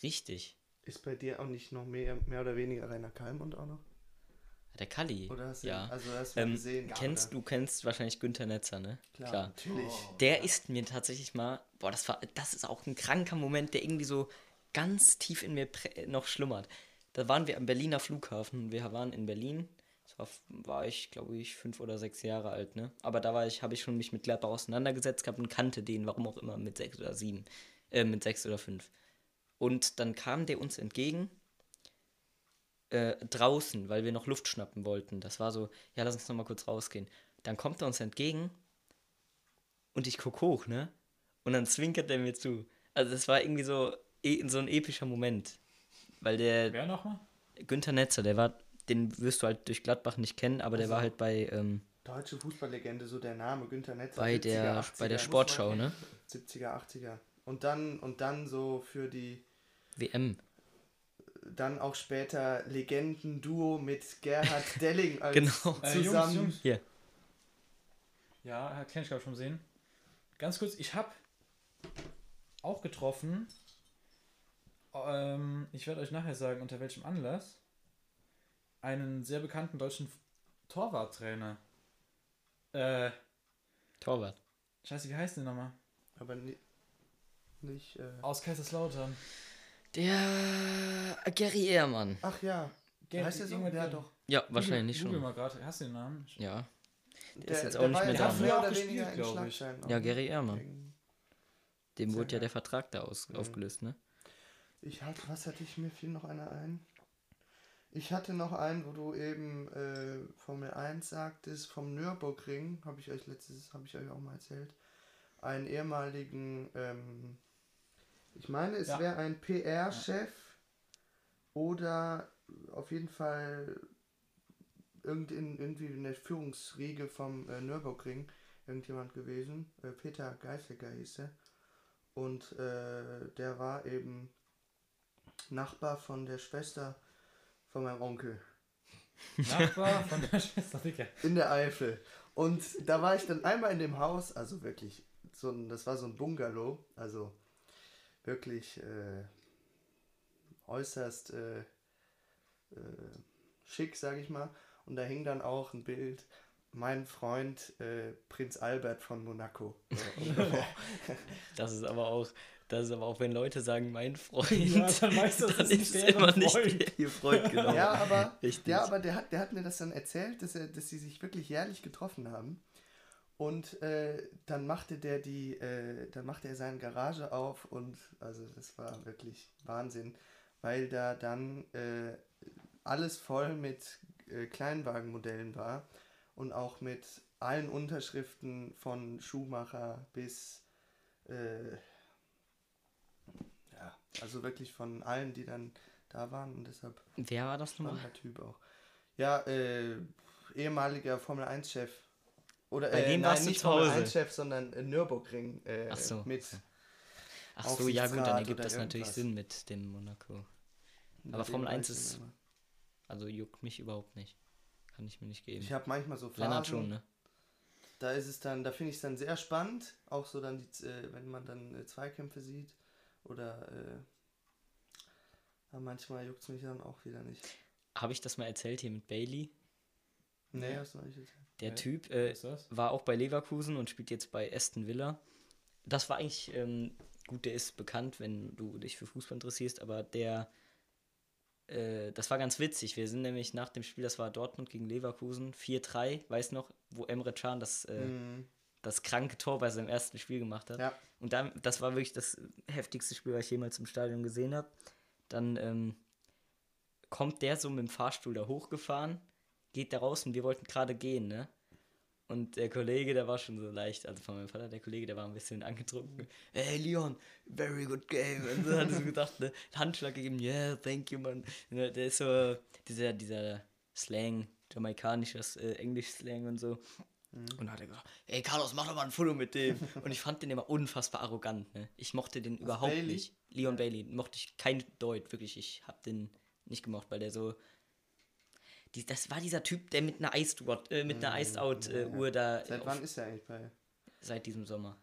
Richtig. Ist bei dir auch nicht noch mehr, mehr oder weniger Rainer Kalmund auch noch? Der Kalli. Oder hast du, ja. also hast du Ähm, gesehen? kennst oder? du kennst wahrscheinlich Günther Netzer, ne? Klar, natürlich. Oh. Der ist mir tatsächlich mal, boah, das war, das ist auch ein kranker Moment, der irgendwie so ganz tief in mir noch schlummert. Da waren wir am Berliner Flughafen. Wir waren in Berlin. Das war, war ich, glaube ich, fünf oder sechs Jahre alt, ne? Aber da war ich, habe ich schon mich mit Gladbach auseinandergesetzt gehabt und kannte den, warum auch immer, mit sechs oder sieben, äh, mit sechs oder fünf. Und dann kam der uns entgegen äh, draußen, weil wir noch Luft schnappen wollten. Das war so, ja, lass uns noch mal kurz rausgehen. Dann kommt er uns entgegen und ich guck hoch, ne? Und dann zwinkert er mir zu. Also das war irgendwie so, e so ein epischer Moment. Weil der Wer nochmal? Günther Netzer, der war, den wirst du halt durch Gladbach nicht kennen, aber der war halt bei, ähm, Deutsche Fußballlegende, so der Name Günther Netzer. bei 70er, der, 80er, bei der Sportschau, ne? 70er, 80er. Und dann, und dann so für die, WM. dann auch später Legenden-Duo mit Gerhard Delling als Genau. Äh, Jungs, zusammen. Jungs. Hier. Ja, hat kenn ich glaube schon sehen. Ganz kurz, ich habe auch getroffen. Ähm, ich werde euch nachher sagen, unter welchem Anlass. Einen sehr bekannten deutschen Torwarttrainer. Äh, Torwart. scheiße, wie heißt der nochmal? Aber ni nicht. Äh, Aus Kaiserslautern. Der äh, Gary Ehrmann. ach ja. Gerd- heißt der so? Ja, Gerd- doch. Ja, wahrscheinlich Google schon. mal gerade. Hast du den Namen? Ja. Der, ist jetzt der auch nicht mehr ja da, auch ne? Auch oder gespielt, weniger in glaub ich. Ja. Gary Ehrmann. Dem Sehr wurde ja der Vertrag da aus, Mhm. aufgelöst, ne? Ich hatte, was hatte ich, mir fiel noch einer ein? Ich hatte noch einen, wo du eben äh, Formel 1 sagtest, vom Nürburgring, habe ich euch letztes, habe ich euch auch mal erzählt, einen ehemaligen, ähm, ich meine, es Ja. wäre ein PR-Chef oder auf jeden Fall irgend in, irgendwie in der Führungsriege vom äh, Nürburgring irgendjemand gewesen. Äh, Peter Geisliger hieß er. Und äh, der war eben Nachbar von der Schwester von meinem Onkel Nachbar von der Schwester Dicker. in der Eifel. Und da war ich dann einmal in dem Haus, also wirklich, so ein, das war so ein Bungalow, also wirklich äh, äußerst äh, äh, schick, sag ich mal. Und da hing dann auch ein Bild, mein Freund äh, Prinz Albert von Monaco. Das ist aber auch, das ist aber auch, wenn Leute sagen, mein Freund, Ja, dann weißt du, das dann ist nicht ist es deren immer nicht Freund. der, ihr Freund, genau. Ja, aber, Richtig. ja, aber der, hat, der hat mir das dann erzählt, dass, er, dass sie sich wirklich jährlich getroffen haben. Und äh, dann machte der die, äh, dann machte er seine Garage auf und also das war wirklich Wahnsinn. weil da dann äh, alles voll mit äh, Kleinwagenmodellen war und auch mit allen Unterschriften von Schuhmacher bis äh, ja, also wirklich von allen, die dann da waren und deshalb Wer war das nochmal? Typ auch. Ja, äh, ehemaliger Formel 1 Chef. Oder Bei äh, dem nein, warst du nicht zu Hause. 1 Chef, sondern äh, Nürburgring äh, Ach so, mit. Ach so, ja gut, dann ergibt das natürlich. Sinn mit dem Monaco. mit Aber Formel weiß 1 ich ist-. Also juckt mich überhaupt nicht. Kann ich mir nicht geben. Ich habe manchmal so Lennart schon, Phasen, ne? da ist es dann, da finde ich es dann sehr spannend, auch so dann, die, äh, wenn man dann äh, Zweikämpfe sieht oder äh, manchmal juckt es mich dann auch wieder nicht. Habe ich das mal erzählt hier mit Bailey? Nee, Ja. hast du noch nicht erzählt. Der Ja. Typ äh, war auch bei Leverkusen und spielt jetzt bei Aston Villa. Das war eigentlich, ähm, gut, der ist bekannt, wenn du dich für Fußball interessierst, aber der, äh, das war ganz witzig. Wir sind nämlich nach dem Spiel, das war Dortmund gegen Leverkusen, 4-3, weiß noch, wo Emre Can das, äh, Mhm. das kranke Tor bei seinem ersten Spiel gemacht hat. Ja. Und dann, das war wirklich das heftigste Spiel, was ich jemals im Stadion gesehen habe. Dann ähm, kommt der so mit dem Fahrstuhl da hochgefahren, geht da raus und wir wollten gerade gehen, ne? Und der Kollege, der war schon so leicht, also von meinem Vater, der Kollege, der war ein bisschen angetrunken. Hey Leon, very good game. Und so hat er so gedacht, ne? Handschlag gegeben, yeah, thank you, man. Ne, Der ist so, dieser, dieser Slang, jamaikanisches äh, Englisch-Slang und so. Und dann hat er gesagt, ey Carlos, mach doch mal ein Foto mit dem. und ich fand den immer unfassbar arrogant, ne? Ich mochte den überhaupt Bailey? nicht. Leon Bailey mochte ich kein Deut, wirklich. Ich hab den nicht gemocht, weil der so. Die, das war dieser Typ, der mit einer Iced, äh, mit einer Iced Out äh, Uhr da Seit wann ist er eigentlich bei? seit diesem Sommer.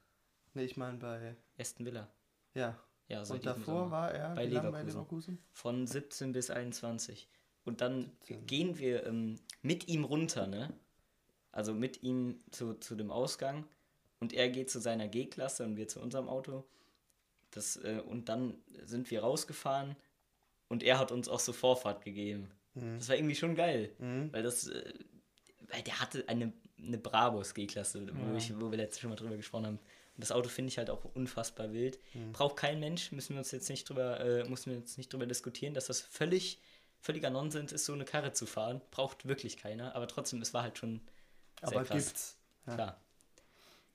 Nee, ich meine bei. Aston Villa. Ja. Ja, seit Und davor Sommer. war er Bei Leverkusen. Leverkusen? Von 17 bis 21. Und dann 17. gehen wir ähm, mit ihm runter, ne? Also mit ihm zu, zu dem Ausgang. Und er geht zu seiner G-Klasse und wir zu unserem Auto. Das, äh, und dann sind wir rausgefahren und er hat uns auch so Vorfahrt gegeben. Das war irgendwie schon geil. Mhm. Weil das, äh, weil der hatte eine, eine Brabus G-Klasse, wo, ich, wo wir letztes schon mal drüber gesprochen haben. Und das Auto finde ich halt auch unfassbar wild. Braucht kein Mensch, müssen wir uns jetzt nicht drüber, äh, müssen wir jetzt nicht drüber diskutieren, dass das völlig, völliger Nonsens ist, so eine Karre zu fahren. Braucht wirklich keiner, aber trotzdem, es war halt schon sehr Aber krass. gibt's. Ja. Klar.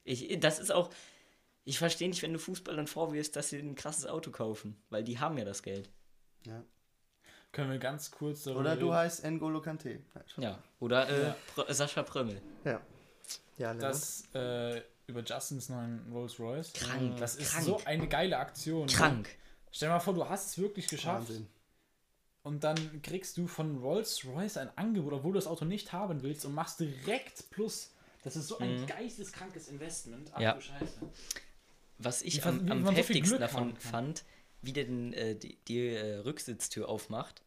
Ich, das ist auch, ich verstehe nicht, wenn du Fußballern vorwirfst, dass sie ein krasses Auto kaufen, weil die haben ja das Geld. Ja. Können wir ganz kurz darüber Oder du heißt N'Golo Kante. Ja. Oder äh, Ja. Pr Sascha Prömmel. Ja. Ja. Das äh, über Justins neuen Rolls Royce. Krank, Das ist krank. so eine geile Aktion. Krank. Stell dir mal vor, du hast es wirklich geschafft Wahnsinn. und dann kriegst du von Rolls Royce ein Angebot, obwohl du das Auto nicht haben willst und machst direkt Plus. Das ist so ein Mhm. geisteskrankes Investment. Ach Ja. du Scheiße. Was ich am, am so heftigsten Glück davon fand, wie der den, äh, die, die äh, Rücksitztür aufmacht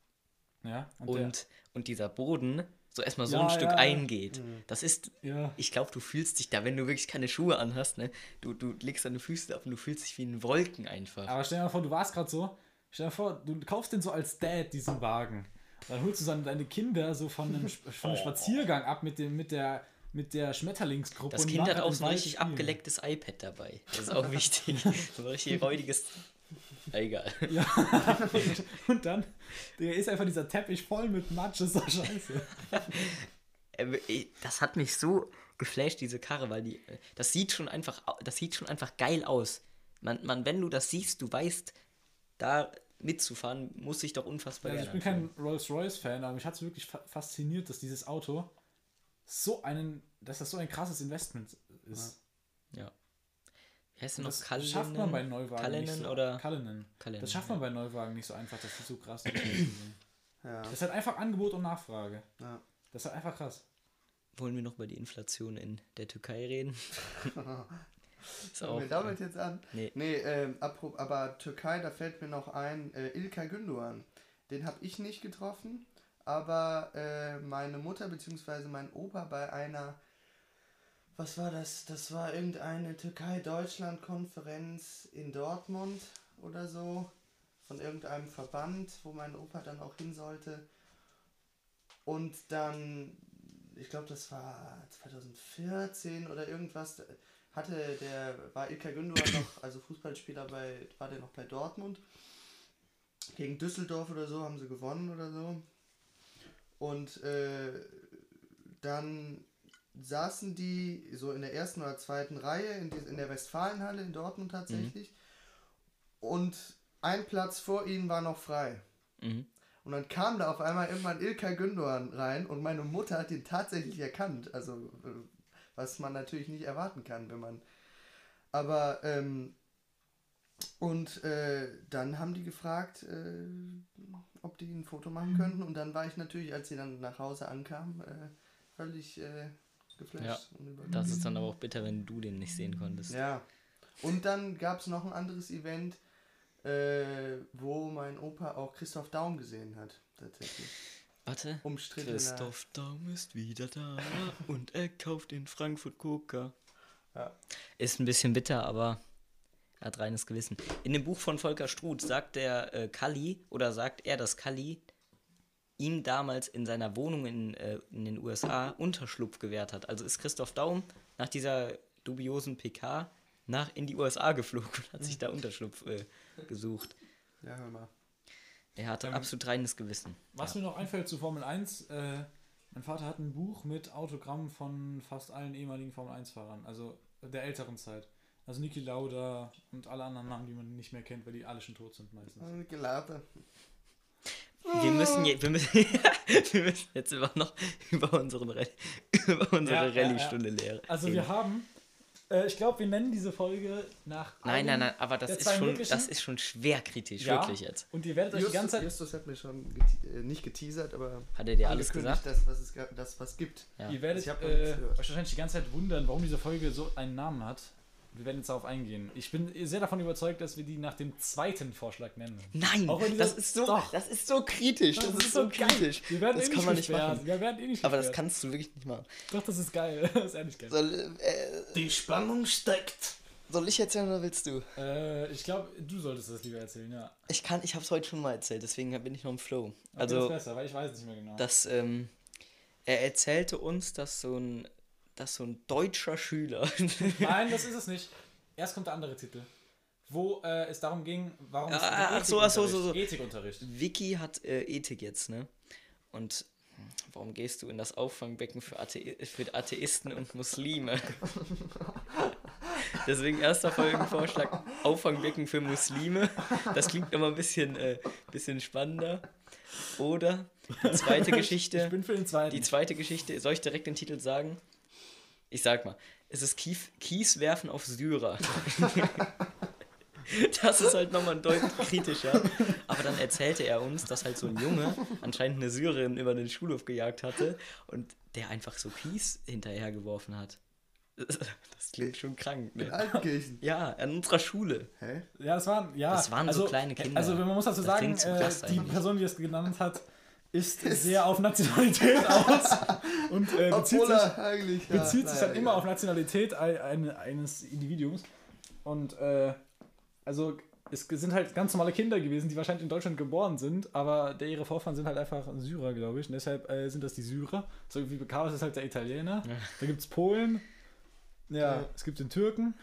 Ja, und, und, dieser Boden so erstmal so Ja, ein Stück ja. eingeht. Das ist, ich glaube, du fühlst dich da, wenn du wirklich keine Schuhe anhast, ne? Du, du legst deine Füße ab und du fühlst dich wie in Wolken einfach. Aber stell dir mal vor, du warst gerade so. Stell dir vor, du kaufst den so als Dad, diesen Wagen. Dann holst du dann deine Kinder so von einem, von einem Spaziergang ab mit, dem, mit, der, mit der Schmetterlingsgruppe. Das und Kind hat auch so ein richtig abgelecktes iPad dabei. Das ist auch wichtig. so ein richtig räudiges. Ja, egal. Ja. und, und dann der ist einfach dieser Teppich voll mit Matsch, das ist doch scheiße. Äh, ey, Das hat mich so geflasht, diese Karre, weil die, das sieht schon einfach, das sieht schon einfach geil aus. Man, man, wenn du das siehst, du weißt, da mitzufahren, muss sich doch unfassbar Also ich bin kein Rolls-Royce-Fan, aber mich hat es wirklich fa fasziniert, dass dieses Auto so einen, dass das so ein krasses Investment ist. Ja. Wie heißt noch das schafft man bei Neuwagen Kalinen nicht so. oder Kalinen. Kalinen, Das schafft man bei Neuwagen nicht so einfach, dass die so krass sind. Ja. Das ist halt einfach Angebot und Nachfrage. ja. Das ist halt einfach krass. Wollen wir noch über die Inflation in der Türkei reden? Fangen wir damit jetzt an? Nee. Nee, ähm, aber Türkei, da fällt mir noch ein, äh, Ilkay Gündoğan. Den habe ich nicht getroffen, aber äh, meine Mutter bzw. mein Opa bei einer, was war das? Das war irgendeine Türkei-Deutschland-Konferenz in Dortmund oder so, von irgendeinem Verband, wo mein Opa dann auch hin sollte. Und dann, ich glaube, das war 2014 oder irgendwas, hatte der, war Ilkay Gündoğan noch, also Fußballspieler bei, war der noch bei Dortmund. gegen Düsseldorf oder so haben sie gewonnen oder so. Und äh, dann saßen die so in der ersten oder zweiten Reihe in, die, in der Westfalenhalle in Dortmund tatsächlich. Und ein Platz vor ihnen war noch frei. Mhm. Und dann kam da auf einmal irgendwann Ilkay Gündoğan rein und meine Mutter hat ihn tatsächlich erkannt. Also, äh, was man natürlich nicht erwarten kann, wenn man. Aber, ähm, und äh, dann haben die gefragt, äh, ob die ein Foto machen könnten. Und dann war ich natürlich, als sie dann nach Hause ankamen, äh, völlig äh, geflasht. Ja, Das ist dann aber auch bitter, wenn du den nicht sehen konntest. ja. Und dann gab es noch ein anderes Event, äh, wo mein Opa auch Christoph Daum gesehen hat, tatsächlich. Warte. Umstrittener. Christoph Daum ist wieder da und er kauft in Frankfurt Coca. Ja. Ist ein bisschen bitter, aber er hat reines Gewissen. In dem Buch von Volker Struth sagt der äh, Kalli oder sagt er, dass Kalli ihm damals in seiner Wohnung in, äh, in den USA Unterschlupf gewährt hat. Also ist Christoph Daum nach dieser dubiosen PK nach in die USA geflogen und hat sich da Unterschlupf äh, gesucht. Ja, hör mal. Er hatte Ähm, absolut reines Gewissen. Was ja. mir noch einfällt zu Formel 1, äh, mein Vater hat ein Buch mit Autogrammen von fast allen ehemaligen Formel 1-Fahrern, also der älteren Zeit. Also Niki Lauda und alle anderen Namen, die man nicht mehr kennt, weil die alle schon tot sind meistens. Gelaber. Wir müssen, je, wir, müssen, wir müssen jetzt immer noch über, unseren über unsere Ja, ja, ja. Rallye-Stunde lehren. Also wir haben, äh, ich glaube, wir nennen diese Folge nach Nein, nein, nein, aber das ist, schon, möglichen. das ist schon schwer kritisch, Ja. wirklich jetzt. Und ihr werdet euch die ganze Justus, Zeit, Justus hat mir schon gete äh, nicht geteasert, aber Hat er dir alles gesagt? Das, was es, das, was gibt. Ja. ihr werdet Ich hab noch äh, euch wahrscheinlich die ganze Zeit wundern, warum diese Folge so einen Namen hat. Wir werden jetzt darauf eingehen. Ich bin sehr davon überzeugt, dass wir die nach dem zweiten Vorschlag nennen. Nein, das so- ist so, Doch. das ist so kritisch, das, ist so geil. kritisch. Wir werden Das eh kann nicht man nicht machen. Wir werden eh nicht Aber das kannst du wirklich nicht machen. Doch, das ist geil. Das ist ehrlich geil. Soll, äh, Die Spannung steckt. soll ich erzählen oder willst du? Äh, ich glaube, du solltest das lieber erzählen, ja. Ich kann, ich hab's heute schon mal erzählt, deswegen bin ich noch im Flow. Okay, das Also, ist besser, weil ich weiß es nicht mehr genau. dass ähm, er erzählte uns, dass so ein, dass so ein deutscher Schüler Nein, das ist es nicht. Erst kommt der andere Titel. Wo äh, es darum ging, warum es Ah, ach so, ach so, so, so. Ethikunterricht. Vicky hat äh, Ethik jetzt, ne? Und warum gehst du in das Auffangbecken für, Athe für Atheisten und Muslime? Deswegen erster Folgenvorschlag: Auffangbecken für Muslime. Das klingt immer ein bisschen, äh, bisschen spannender. Oder die zweite Geschichte. Ich bin für den zweiten. Die zweite Geschichte, soll ich direkt den Titel sagen? Ich sag mal, es ist Kies, Kieswerfen auf Syrer. das ist halt nochmal ein deutlich kritischer. Aber dann erzählte er uns, dass halt so ein Junge anscheinend eine Syrerin über den Schulhof gejagt hatte und der einfach so Kies hinterhergeworfen hat. Das klingt schon krank, In ne? Altenkirchen. Ja, an unserer Schule. Hä? ja, das waren, ja, Das waren so kleine Kinder. Also, man muss dazu Das sagen, äh, die. Person, die es genannt hat, ist sehr auf Nationalität aus und äh, bezieht sich, eigentlich. ja, bezieht sich naja, dann immer egal. auf Nationalität ein, ein, eines Individuums. Und äh, also es sind halt ganz normale Kinder gewesen, die wahrscheinlich in Deutschland geboren sind, aber der ihre Vorfahren sind halt einfach Syrer, glaube ich. Und deshalb äh, sind das die Syrer. So wie Carlos ist halt der Italiener. Da gibt es Polen. Ja, Ja. es gibt den Türken.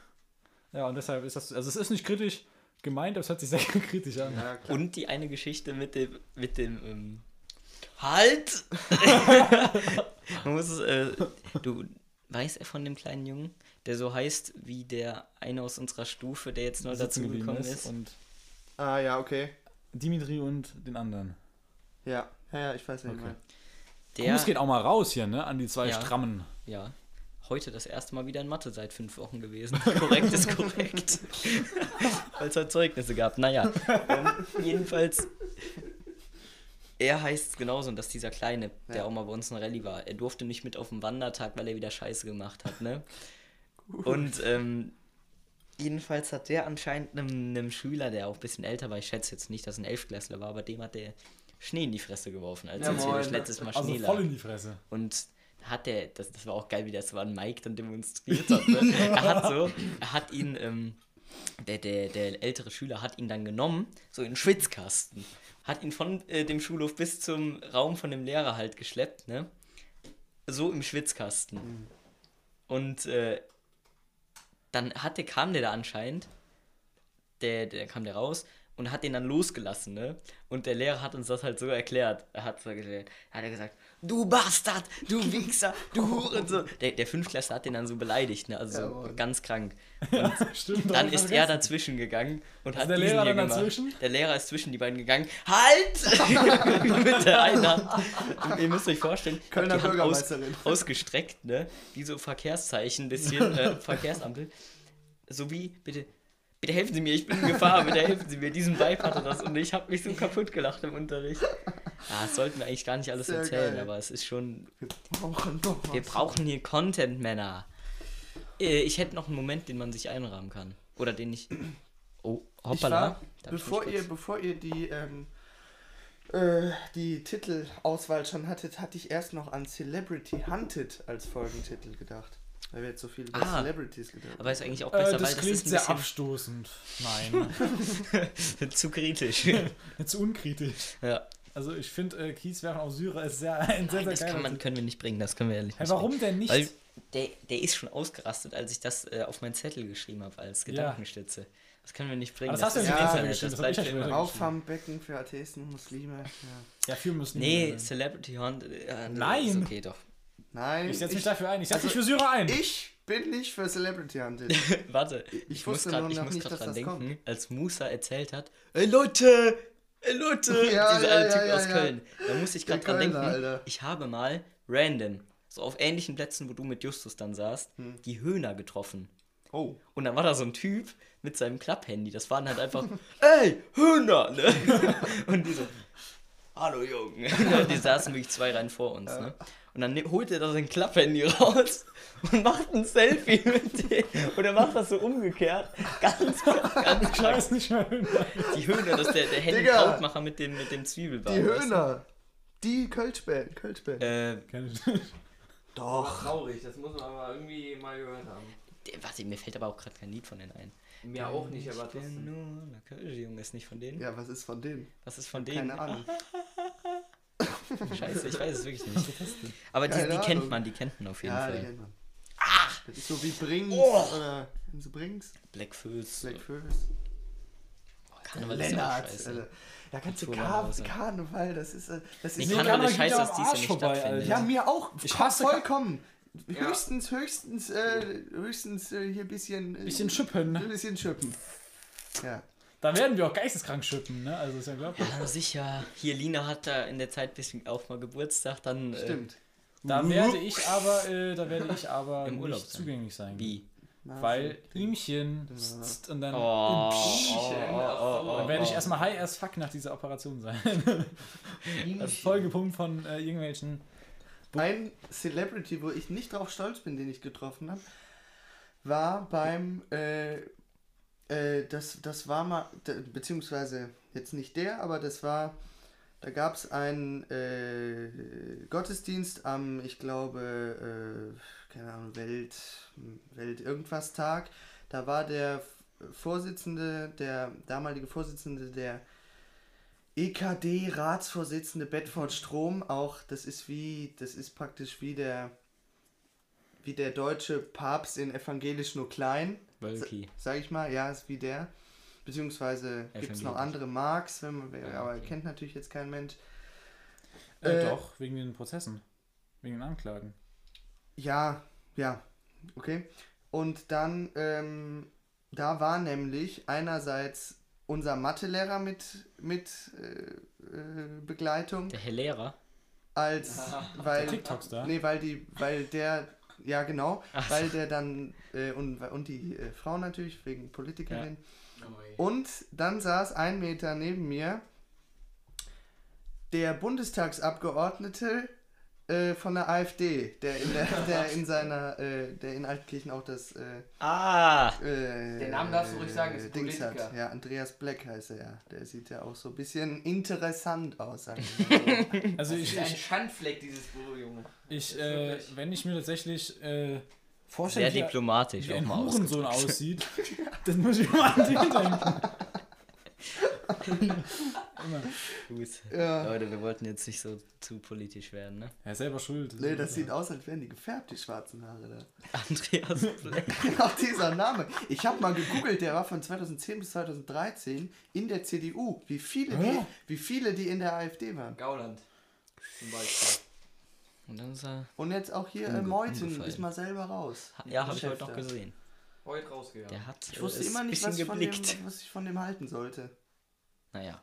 Ja, und deshalb ist das. Also es ist nicht kritisch gemeint, aber es hört sich sehr kritisch an. Ja. Und die eine Geschichte mit dem, mit dem, ähm, Halt! Man muss es, äh, du weißt er von dem kleinen Jungen, der so heißt wie der eine aus unserer Stufe, der jetzt neu dazugekommen ist. Und Ah, ja, okay. Dimitri und den anderen. Ja, ja, ja ich weiß nicht Okay. mehr. Der, Gruß geht auch mal raus hier, ne? An die zwei Ja. Strammen. ja, heute das erste Mal wieder in Mathe seit fünf Wochen gewesen. korrekt ist korrekt. Weil es halt Zeugnisse gab. Naja, ähm, jedenfalls, er heißt genauso und das ist dieser Kleine, der Ja. auch mal bei uns in Rallye war. Er durfte nicht mit auf den Wandertag, weil er wieder Scheiße gemacht hat, ne? Und ähm, jedenfalls hat der anscheinend einem, einem Schüler, der auch ein bisschen älter war, ich schätze jetzt nicht, dass es ein Elfklässler war, aber dem hat der Schnee in die Fresse geworfen, als Ja, das letztes Mal Also Schnee voll lag. in die Fresse. Und da hat der, das, das war auch geil, wie das war, ein Mike dann demonstriert hat. Ne? er hat so, er hat ihn, ähm, der, der, der ältere Schüler hat ihn dann genommen, so in den Schwitzkasten. Hat ihn von äh, dem Schulhof bis zum Raum von dem Lehrer halt geschleppt, ne? So im Schwitzkasten. Und äh, dann hatte, kam der da anscheinend, der, der kam der raus und hat den dann losgelassen, ne? Und der Lehrer hat uns das halt so erklärt. Er hat so erklärt, hat er gesagt, du Bastard, du Wichser, du Hurensohn. Der, der Fünftklässler hat den dann so beleidigt, ne? Also so Jawohl. ganz krank. Stimmt, Dann ist er dazwischen gegangen und hat der diesen Lehrer hier dann gemacht. dazwischen? Der Lehrer ist zwischen die beiden gegangen. Halt! Mit der einen Hand. Und ihr müsst euch vorstellen, Kölner die Hand aus, Bürgermeisterin. ausgestreckt, ne? Wie so Verkehrszeichen, bisschen äh, Verkehrsampel. So wie, bitte, bitte helfen Sie mir, ich bin in Gefahr, bitte helfen Sie mir. Diesen Vibe hatte das und ich habe mich so kaputt gelacht im Unterricht. Ja, das sollten wir eigentlich gar nicht alles Sehr erzählen, geil. aber es ist schon Wir brauchen doch was. wir brauchen hier Content, Männer. Äh, Ich hätte noch einen Moment, den man sich einrahmen kann. Oder den ich. Oh, Ich hoppala. war, ich bevor mich ihr, bevor ihr die, ähm, äh, die Titelauswahl schon hattet, hatte ich erst noch an Celebrity Hunted als Folgentitel gedacht. Weil wir jetzt so viel über Ah. Celebrities gedacht Aber ist eigentlich auch Äh, besser, das weil das klingt ist sehr ein abstoßend. Nein, zu kritisch. jetzt unkritisch. ja. Also ich finde, äh, Kieswerfen aus Syrer ist sehr, ein sehr, Nein, sehr das kann man, können wir nicht bringen, das können wir ehrlich Hey, nicht warum denn nicht? Weil der, der ist schon ausgerastet, als ich das äh, auf meinen Zettel geschrieben habe, als Gedankenstütze. Das können wir nicht bringen. Aber das hast du ja im nicht Internet, das das bleibt ja immer. schon Auffangbecken für Atheisten, Muslime. Ja. ja, für müssen Nee, Celebrity Hunt. Äh, Nein. Ist okay, doch. Nein, Ich setze mich ich, dafür ein. Ich setze also mich für Syrer ein. ich bin nicht für Celebrity Hunted. Warte, ich, muss gerade ich muss nicht, dass dran das denken, kommt. als Musa erzählt hat, ey Leute, ey Leute, Ja, dieser ja, alte ja, Typ ja, aus ja. Köln. Da muss ich gerade dran denken, Alter. ich habe mal random, so auf ähnlichen Plätzen, wo du mit Justus dann saßt, Hm. die Höhner getroffen. Oh. Und dann war da so ein Typ mit seinem Klapphandy, das waren halt einfach, ey, Höhner, ne? Und die so, hallo Jungen. Die saßen wirklich zwei Reihen vor uns, ne? Und dann ne- holt er da sein Klapphandy raus und macht ein Selfie mit dem. Und er macht das so umgekehrt. Ganz, ganz weiß nicht mehr. Die Höhner, das ist der, der Henning Digga. Krautmacher mit dem, mit dem Zwiebelbaum. Die? Höhner. Die Kölschband. Kölschband. Äh, Kenn ich nicht. Doch. Traurig, das muss man aber irgendwie mal gehört haben. Warte, mir fällt aber auch gerade kein Lied von denen ein. Mir auch nicht, aber trotzdem. nur eine Kölsche, Junge, ist nicht von denen? Ja, was ist von denen? Was ist von denen? Keine Ahnung. Scheiße, ich weiß es wirklich nicht. Aber die, die kennt man, die kennt man auf jeden Ja, die Fall. kennt man. Ach! Das ist so wie Brings Oh. oder du Brings? Black Föß. Black First. Karneval ist ja Lennart. scheiße. Alter. Ja, Obwohl, Kar also- Karneval, das ist, äh, das ist Nee, Karneval Karneval ist geht scheiße, ja dass am dies ja Arsch nicht vorbei, stattfindet. Ja, mir auch. Ich hasse- vollkommen. Ja. Höchstens, höchstens, äh, höchstens äh, hier ein bisschen. Äh, Bisschen schippen. Ein bisschen schippen. Ja. Da werden wir auch geisteskrank schippen, ne? Also ist ja glaublich. Ja, sicher. Hier, Lina hat da in der Zeit bisschen auch mal Geburtstag, dann. Stimmt. Da werde ich aber, äh, da werde ich aber Im Urlaub nicht sein. zugänglich sein. Äh, wie? Weil Ihmchen und dann, Oh, oh, oh, oh, dann werde ich oh. erstmal high as fuck nach dieser Operation sein. Vollgepumpt von äh, irgendwelchen. Ein Celebrity, wo ich nicht drauf stolz bin, den ich getroffen habe, war beim, äh, äh, das, das war mal, beziehungsweise jetzt nicht der, aber das war, da gab es einen äh, Gottesdienst am, ich glaube, äh, keine Ahnung, Welt, Welt irgendwas Tag. Da war der Vorsitzende, der damalige Vorsitzende der EKD-Ratsvorsitzende Bedford Strom, auch das ist wie, das ist praktisch wie der, wie der deutsche Papst in evangelisch nur klein, Wölki. sag ich mal, ja, ist wie der. Beziehungsweise gibt es noch andere Marks, wenn man, Ja, aber okay. kennt natürlich jetzt kein Mensch. Äh, Äh, doch, wegen den Prozessen. Wegen den Anklagen. Ja, ja, okay. Und dann, ähm, da war nämlich einerseits unser Mathelehrer mit, mit äh, äh, Begleitung, Der Herr Lehrer. als, weil, Der TikTok-Star. nee, weil die, weil der, ja genau, Ach weil der dann, äh, und, und die äh, Frau natürlich, wegen Politikerin, Und dann saß ein Meter neben mir der Bundestagsabgeordnete äh, von der AfD, der in, der, der in seiner, äh, der in Altkirchen auch das äh, Ah! äh, Den Namen darfst du ruhig sagen, ist ein Dings Politiker. hat. Ja, Andreas Black heißt er ja. Der sieht ja auch so ein bisschen interessant aus. Sagen wir mal so. Also Das ich, ist ein Schandfleck, dieses Büro, Junge. ich Das äh, wirklich- wenn ich mir tatsächlich äh, Sehr vorstelle, wie, diplomatisch wie auch ein mal Hurensohn aussieht, dann muss ich mal an den denken. Gut. Ja. Leute, wir wollten jetzt nicht so zu politisch werden, ne? Er ist selber schuld. Nee, das sieht aus, als wären die gefärbt, die schwarzen Haare da. Andreas Black. Auch dieser Name. Ich habe mal gegoogelt, der war von 2010 bis 2013 in der CDU. Wie viele, die, wie viele die in der AfD waren. Gauland. Zum Beispiel. Und dann ist er. Und jetzt auch hier äh, umgefallen. ist mal selber raus. Ja, habe ich heute noch gesehen. Heute rausgegangen. Der hat Ich wusste äh, ist immer ein nicht, bisschen was ich, von dem, geblickt. was ich von dem halten sollte. Naja.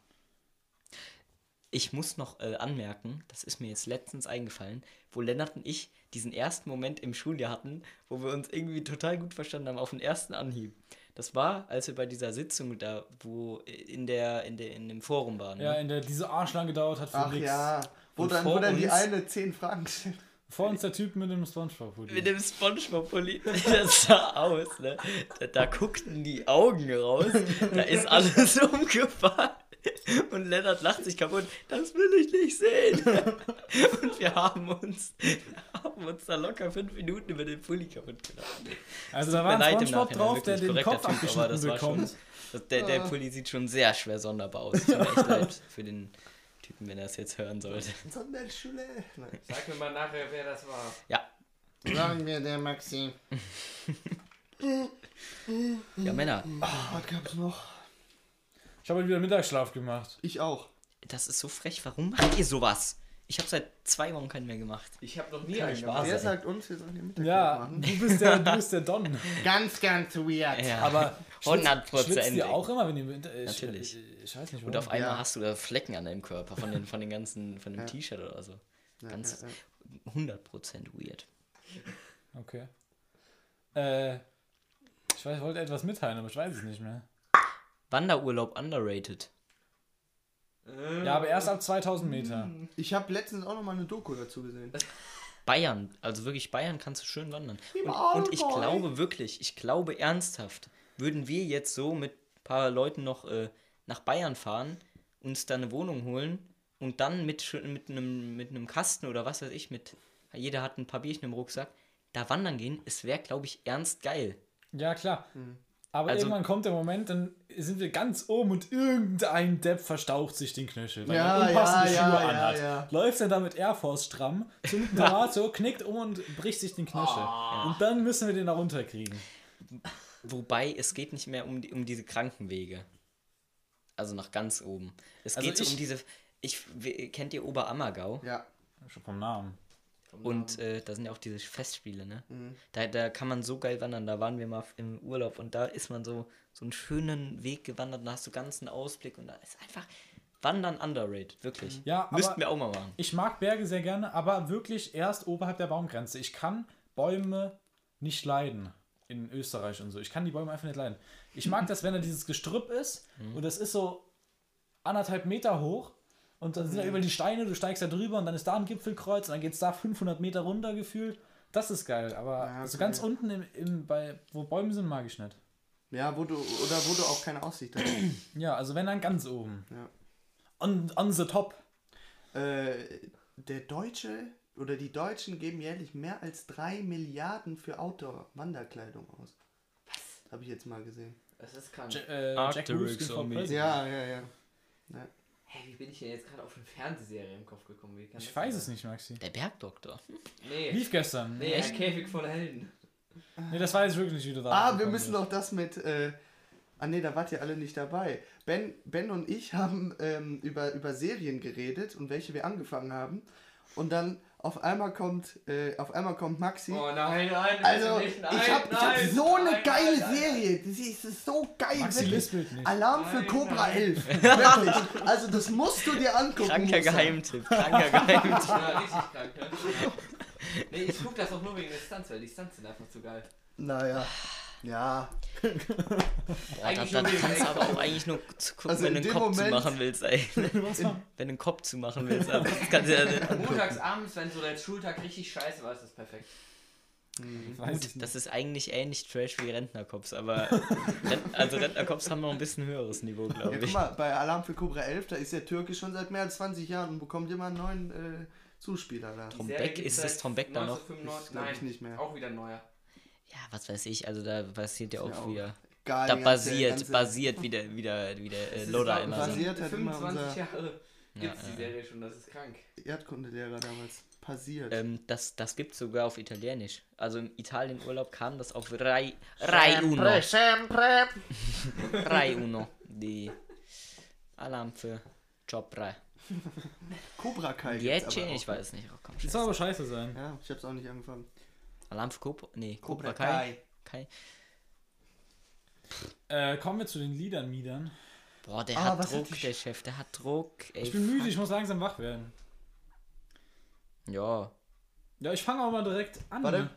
Ich muss noch äh, anmerken, das ist mir jetzt letztens eingefallen, wo Lennart und ich diesen ersten Moment im Schuljahr hatten, wo wir uns irgendwie total gut verstanden haben auf den ersten Anhieb. Das war, als wir bei dieser Sitzung da, wo in der, in der, in dem Forum waren. Ja, ne? in der diese arschlang gedauert hat für Ach nix. ja, wo Und dann, wo dann die eine zehn Fragen stellt. Vor uns der Typ mit dem Spongebob-Hoodie. Mit dem Spongebob-Pulli, das sah aus, ne? Da, da guckten die Augen raus, da ist alles umgefallen. Und Lennart lacht sich kaputt, das will ich nicht sehen. Und wir haben uns, haben uns da locker fünf Minuten über den Pulli kaputt gemacht. Also da war ein Spongebob drauf, der den Kopf aber abgeschnitten das war schon- bekommt. Das, der, der Pulli sieht schon sehr schwer sonderbar aus. Tut mir echt leid für den Typen, wenn er es jetzt hören sollte. Sonderschule. Nein. Sag mir mal nachher, wer das war. Ja, Sagen wir der Maxi. ja Männer, Was gab's noch? Ich habe heute wieder Mittagsschlaf gemacht. Ich auch. das ist so frech. Warum macht ihr sowas? Ich habe seit zwei Wochen keinen mehr gemacht. Ich habe noch nie einen gemacht. Wer sagt uns, wir sollen den Mittag Ja, machen? du bist der, du bist der Don. Ganz, ganz weird. Ja, Aber hundertprozentig. schwitzt ihr auch immer, wenn ihr mit, ich, Natürlich. Ich, ich weiß nicht, Und auf einmal Ja. hast du da Flecken an deinem Körper von den, von den ganzen, von dem Ja. T-Shirt oder so. Ja, Ganz ja, ja. 100% weird. Okay. Äh, ich weiß, ich wollte etwas mitteilen, aber ich weiß es nicht mehr. Wanderurlaub underrated. Ja, aber erst ab 2000 Meter. Ich habe letztens auch noch mal eine Doku dazu gesehen. Bayern, also wirklich Bayern kannst du schön wandern. Und, und ich Allgäu. glaube wirklich, ich glaube ernsthaft, würden wir jetzt so mit ein paar Leuten noch äh, nach Bayern fahren, uns da eine Wohnung holen und dann mit, schön- mit, einem, mit einem Kasten oder was weiß ich, mit jeder hat ein paar Bierchen im Rucksack, da wandern gehen, es wäre, glaube ich, ernst geil. Ja, klar. Aber Also- irgendwann kommt der Moment, dann sind wir ganz oben und irgendein Depp verstaucht sich den Knöchel, weil Ja, er unpassende ja, Schuhe ja, anhat. ja, ja. Läuft er da mit Air Force stramm zum Tomato, knickt um und bricht sich den Knöchel. Und dann müssen wir den da runterkriegen. Wobei, es geht nicht mehr um, die, um diese Krankenwege. Also nach ganz oben. Es Also geht so ich- um diese. Ich, kennt ihr Oberammergau? Ja. Schon vom Namen. Und äh, da sind ja auch diese Festspiele, ne? Mhm. Da, da kann man so geil wandern. Da waren wir mal im Urlaub und da ist man so, so einen schönen Weg gewandert. Da hast du ganzen Ausblick und da ist einfach Wandern underrated, wirklich. Ja, Müssten wir auch mal machen. Ich mag Berge sehr gerne, aber wirklich erst oberhalb der Baumgrenze. Ich kann Bäume nicht leiden. In Österreich und so. Ich kann die Bäume einfach nicht leiden. Ich mag das, wenn da dieses Gestrüpp ist und das ist so anderthalb Meter hoch und dann sind da über die Steine, du steigst da drüber und dann ist da ein Gipfelkreuz und dann geht es da 500 Meter runter gefühlt. Das ist geil, aber Ja, so okay. ganz unten, im, im, bei, wo Bäume sind, mag ich nicht. Ja, wo du, oder wo du auch keine Aussicht hast. Ja, also wenn dann ganz oben. Ja. On, on the top. äh, der Deutsche oder die Deutschen geben jährlich mehr als 3 Milliarden für Outdoor-Wanderkleidung aus. Was? Habe ich jetzt mal gesehen. Das ist krank. J äh, Jack Wolfskin. President. Ja, ja, ja. Hey, wie bin ich denn jetzt gerade auf eine Fernsehserie im Kopf gekommen? Wie kann Ich weiß sein? es nicht, Maxi. Der Bergdoktor. Nee. Lief gestern. Nee, ein Käfig voller Helden. Nee, das weiß ich wirklich nicht, wie du da Ah, wir müssen noch das mit. Äh, ah, nee, da wart ihr alle nicht dabei. Ben, ben und ich haben ähm, über, über Serien geredet und welche wir angefangen haben. Und dann auf einmal kommt, äh, auf einmal kommt Maxi. Oh nein, nein, Also, nicht, nein, ich habe ich hab nein, so eine nein, geile nein. Serie. Das ist, so geil. Maxi wirklich. nicht. Alarm für Nein, Cobra nein. 11. Wirklich. Also, das musst du dir angucken. Kranker Musa. Geheimtipp. Kranker Geheimtipp. Ja, richtig krank, ne? Nee, ich guck das auch nur wegen der Stunts, weil die Stunts sind einfach zu geil. Naja. Ja. Boah, da, kannst du aber auch eigentlich nur zu gucken, Also wenn du einen Kopf zu Moment- machen willst, ey. Wenn du einen Kopf zu machen willst, aber das kannst du ja. Montags abends, wenn so der Schultag richtig scheiße war, ist das perfekt. Ich Gut, das ist eigentlich ähnlich Trash wie Rentnercops, aber Rent, also Rentnercops haben noch ein bisschen höheres Niveau, Ja, glaube guck ich. mal, bei Alarm für Cobra 11, da ist der Türke schon seit mehr als 20 Jahren und bekommt immer einen neuen äh, Zuspieler da. Tom Beck, ist es seit Tom Beck da noch? 1995, Glaub ich Nein, nicht mehr. Auch wieder ein neuer. Ja, was weiß ich, also da passiert ja auch wieder. Portugal. Da die ganze- basiert, ganze- basiert wieder, wieder, wieder äh, Loda immer basiert. so. Basiert hat immer 25 unser- Jahre Ja, gibt's die ja. Serie schon, das ist krank. Erdkundelehrer damals. Passiert. Ähm, das das gibt sogar auf Italienisch. Also im Italienurlaub kam das auf Rai, Rai Uno. sempre. Rai Uno. Die Alarm für Job 3. Cobra Kai. Jetzt, aber auch. ich weiß nicht. Oh, komm, Das soll aber scheiße sein. Ja, ich hab's auch nicht angefangen. Alarm für Cobra? Nee, Cobra, Cobra Kai. Kai. Äh, kommen wir zu den Liedern, Miedern. Boah, der Ah, hat hat Druck, die der Chef, der hat Druck. Ey, Ich bin müde, ich muss langsam wach werden. Ja. Ja, ich fange auch mal direkt an. Warte.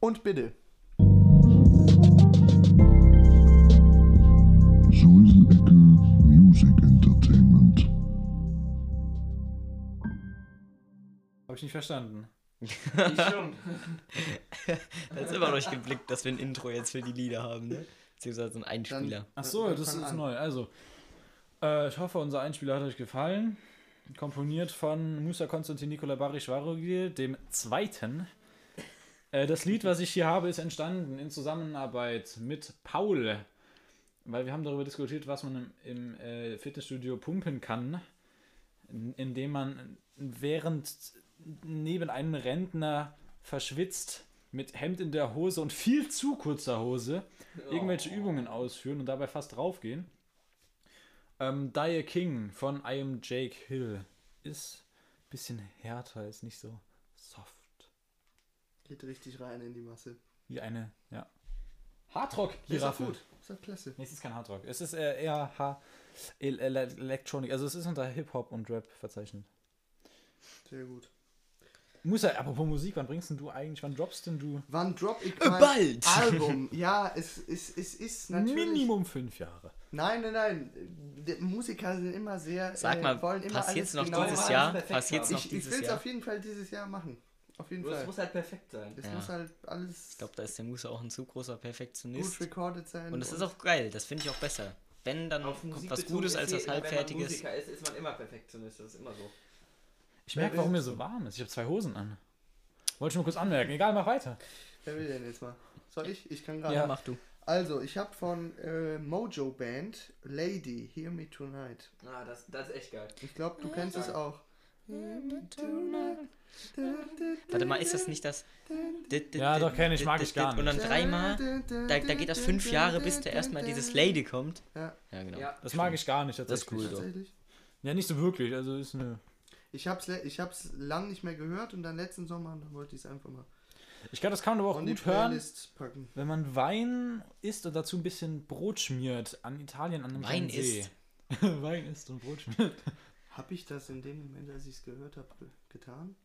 Und bitte. Säuselecke Music Entertainment. Habe ich nicht verstanden. Ich schon. Da ist immer noch nicht geblickt, dass wir ein Intro jetzt für die Lieder haben, ne? Beziehungsweise einen Einspieler. Ach so, Dann das ist an. neu. Also, äh, ich hoffe, unser Einspieler hat euch gefallen. Komponiert von Musa Konstantin Nikola Barisch Varogil, dem Zweiten. Äh, das Lied, was ich hier habe, ist entstanden in Zusammenarbeit mit Paul. Weil wir haben darüber diskutiert, was man im, im äh, Fitnessstudio pumpen kann, in- indem man während neben einem Rentner verschwitzt mit Hemd in der Hose und viel zu kurzer Hose irgendwelche Übungen ausführen und dabei fast draufgehen. Ähm, Die King von I Am Jake Hill ist ein bisschen härter, ist nicht so soft. Geht richtig rein in die Masse. Wie eine, ja. Hardrock, Ist gut. Ist doch klasse. Nee, es ist kein Hardrock. Es ist eher, eher El Electronic. Also es ist unter Hip-Hop und Rap verzeichnet. Sehr gut. Muss ja, apropos Musik, wann bringst denn du eigentlich, wann droppst denn du? Wann drop ich Äh, mein bald. Album? Ja, es, es, es ist natürlich... Minimum fünf Jahre. Nein, nein, nein. Die Musiker sind immer sehr... Sag äh, mal, wollen immer passiert's alles noch genau dieses. Jahr? perfekt Passiert's haben. noch Ich, ich dieses will es Jahr? auf jeden Fall dieses Jahr machen. Auf jeden Nur, Es Fall. muss halt perfekt sein. Es Ja. muss halt alles Ich glaube, da ist der Musa auch ein zu großer gut Perfektionist. recorded sein. Und es ist auch geil, das finde ich auch besser. Wenn, dann Auf kommt Musik was Gutes als eh- was Wenn man Halbfertiges. Musiker ist, ist man immer Perfektionist. Das ist immer so. Ich merke, warum mir so warm ist. Ich habe zwei Hosen an. Wollte ich nur kurz anmerken. Egal, mach weiter. Wer will denn jetzt mal? Soll ich? Ich kann gerade. Ja, mach du. Also, ich habe von äh, Mojo Band Lady, Hear Me Tonight. Ah, das, das ist echt geil. Ich glaube, du kennst es auch. Warte mal, ist das nicht das. Ja, doch, kenn ich, mag ich gar Und dann nicht. dreimal. Da, da geht das fünf Jahre, bis der erstmal dieses Lady kommt. Ja, Ja, genau. Ja. Das mag ich gar nicht. Das ist cool, doch. Ja, nicht so wirklich. Also ist eine. Ich hab's, ich hab's lang nicht mehr gehört und dann letzten Sommer, und dann wollte ich es einfach mal Ich glaube, das kann man aber auch gut hören, packen. wenn man Wein isst und dazu ein bisschen Brot schmiert. An Italien, an einem Wein isst? Wein isst und Brot schmiert. Habe ich das in dem Moment, als ich es gehört habe, getan?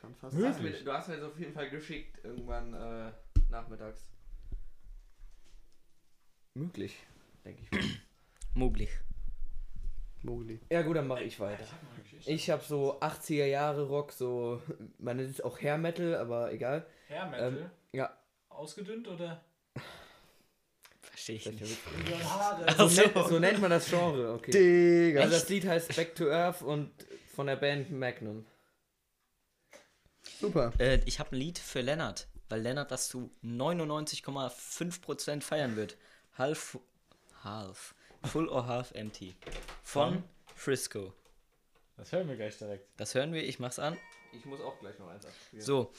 Kann fast Möglich. Du hast, mir, du hast mir das auf jeden Fall geschickt, irgendwann äh, nachmittags. Möglich, denke ich. mal. Mogli. Ja gut, dann mache ich weiter. Ich habe so 80er Jahre Rock, so, man nennt es auch Hair Metal, aber egal. Hair Metal? Ja. Ausgedünnt oder? Verstehe ich nicht. So, so. nennt, so nennt man das Genre, okay. Digga. Also das Lied heißt Back to Earth und von der Band Magnum. Super. Äh, ich habe ein Lied für Lennart, weil Lennart das zu 99,5% feiern wird. Half. Half. Full or half empty. Von? Frisco. Das hören wir gleich direkt. Das hören wir, ich mach's an. Ich muss auch gleich noch eins abspielen. So.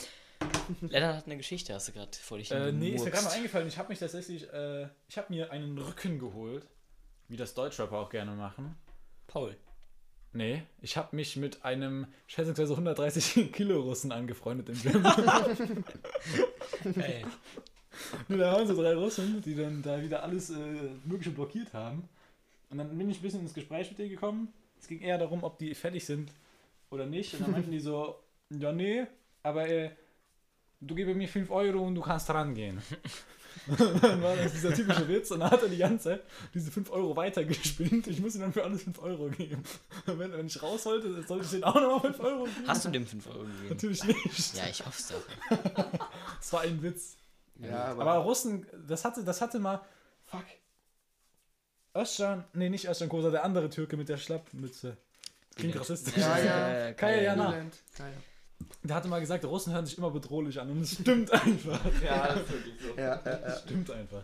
Lennart hat eine Geschichte, hast du gerade vor dich Äh, nee, ist mir gerade mal eingefallen. Ich habe mich tatsächlich, äh, ich habe mir einen Rücken geholt, wie das Deutschrapper auch gerne machen. Paul. Nee, ich habe mich mit einem schätzungsweise 130 Kilo Russen angefreundet im Gym. Ey. Nee, da waren so drei Russen, die dann da wieder alles äh, Mögliche blockiert haben. Und dann bin ich ein bisschen ins Gespräch mit denen gekommen. Es ging eher darum, ob die fertig sind oder nicht. Und dann meinten die so, ja nee, aber äh, du gibst mir 5 Euro und du kannst rangehen. Und dann war das dieser typische Witz und dann hat er die ganze Zeit diese 5 Euro weitergespinnt. Ich muss ihm dann für alles 5 Euro geben. Und wenn, ich raus wollte, sollte ich denen auch nochmal 5 Euro geben. Hast du dem 5 Euro gegeben? Natürlich nicht. Ja, ich hoff's doch. Das war ein Witz. Ja, aber, Aber Russen, das hatte, das hatte mal. Fuck. Özcan, nee, nicht Özcan Kosa, der andere Türke mit der Schlappmütze. Klingt rassistisch. Ja, ja. Äh, Kaya Jana. Ja, ja. Der hatte mal gesagt, Russen hören sich immer bedrohlich an und es stimmt einfach. Ja, das ist wirklich so. Ja, ja, ja. Das stimmt einfach.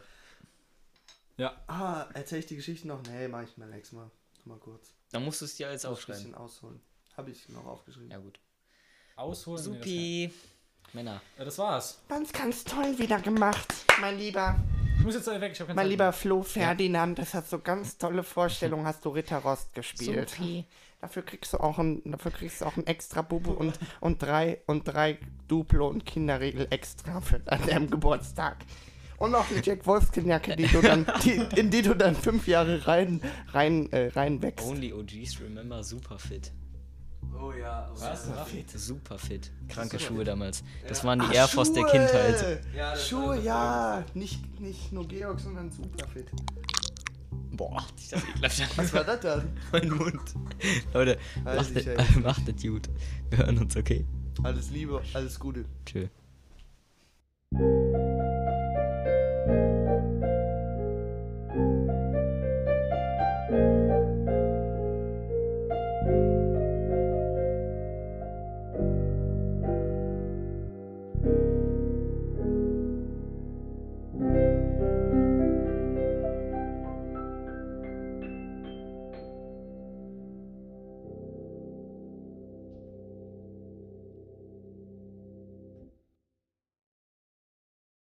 Ja. Ah, erzähl ich die Geschichte noch? Nee, mach ich mal nächstes Mal. Mal kurz. Dann musst du es dir jetzt Muss ein aufschreiben. bisschen ausholen. Habe ich noch aufgeschrieben. Ja, gut. Ausholen. nee, Supi. Männer. Ja, das war's. Ganz, ganz toll wieder gemacht, mein Lieber. Ich muss jetzt alle weg. Ich hab keine Mein Zeit lieber Flo Ferdinand, das hat so ganz tolle Vorstellungen, hast du Ritterrost gespielt. Supi. Dafür kriegst du auch ein, dafür kriegst du auch ein extra Bubu und, und drei und drei Duplo und Kinderregel extra für an deinem Geburtstag. Und noch eine Jack Wolfskin-Jacke, die du dann, die, in die du dann fünf Jahre rein, rein, äh, reinwächst. Only OGs remember super fit. Oh ja. Oh Was? Ja, Super fit. Kranke Super Schuhe damals. Das Ja. waren die Ach, Air Force der Schuhe! Kindheit. ja das Schuhe, ja. Nicht, nicht nur Georg, sondern Superfit. Boah, hat sich das ekelhaft an. Was war das dann? mein Mund. Leute, macht ich es ja macht es gut. Wir hören uns, okay? Alles Liebe, alles Gute. Tschö.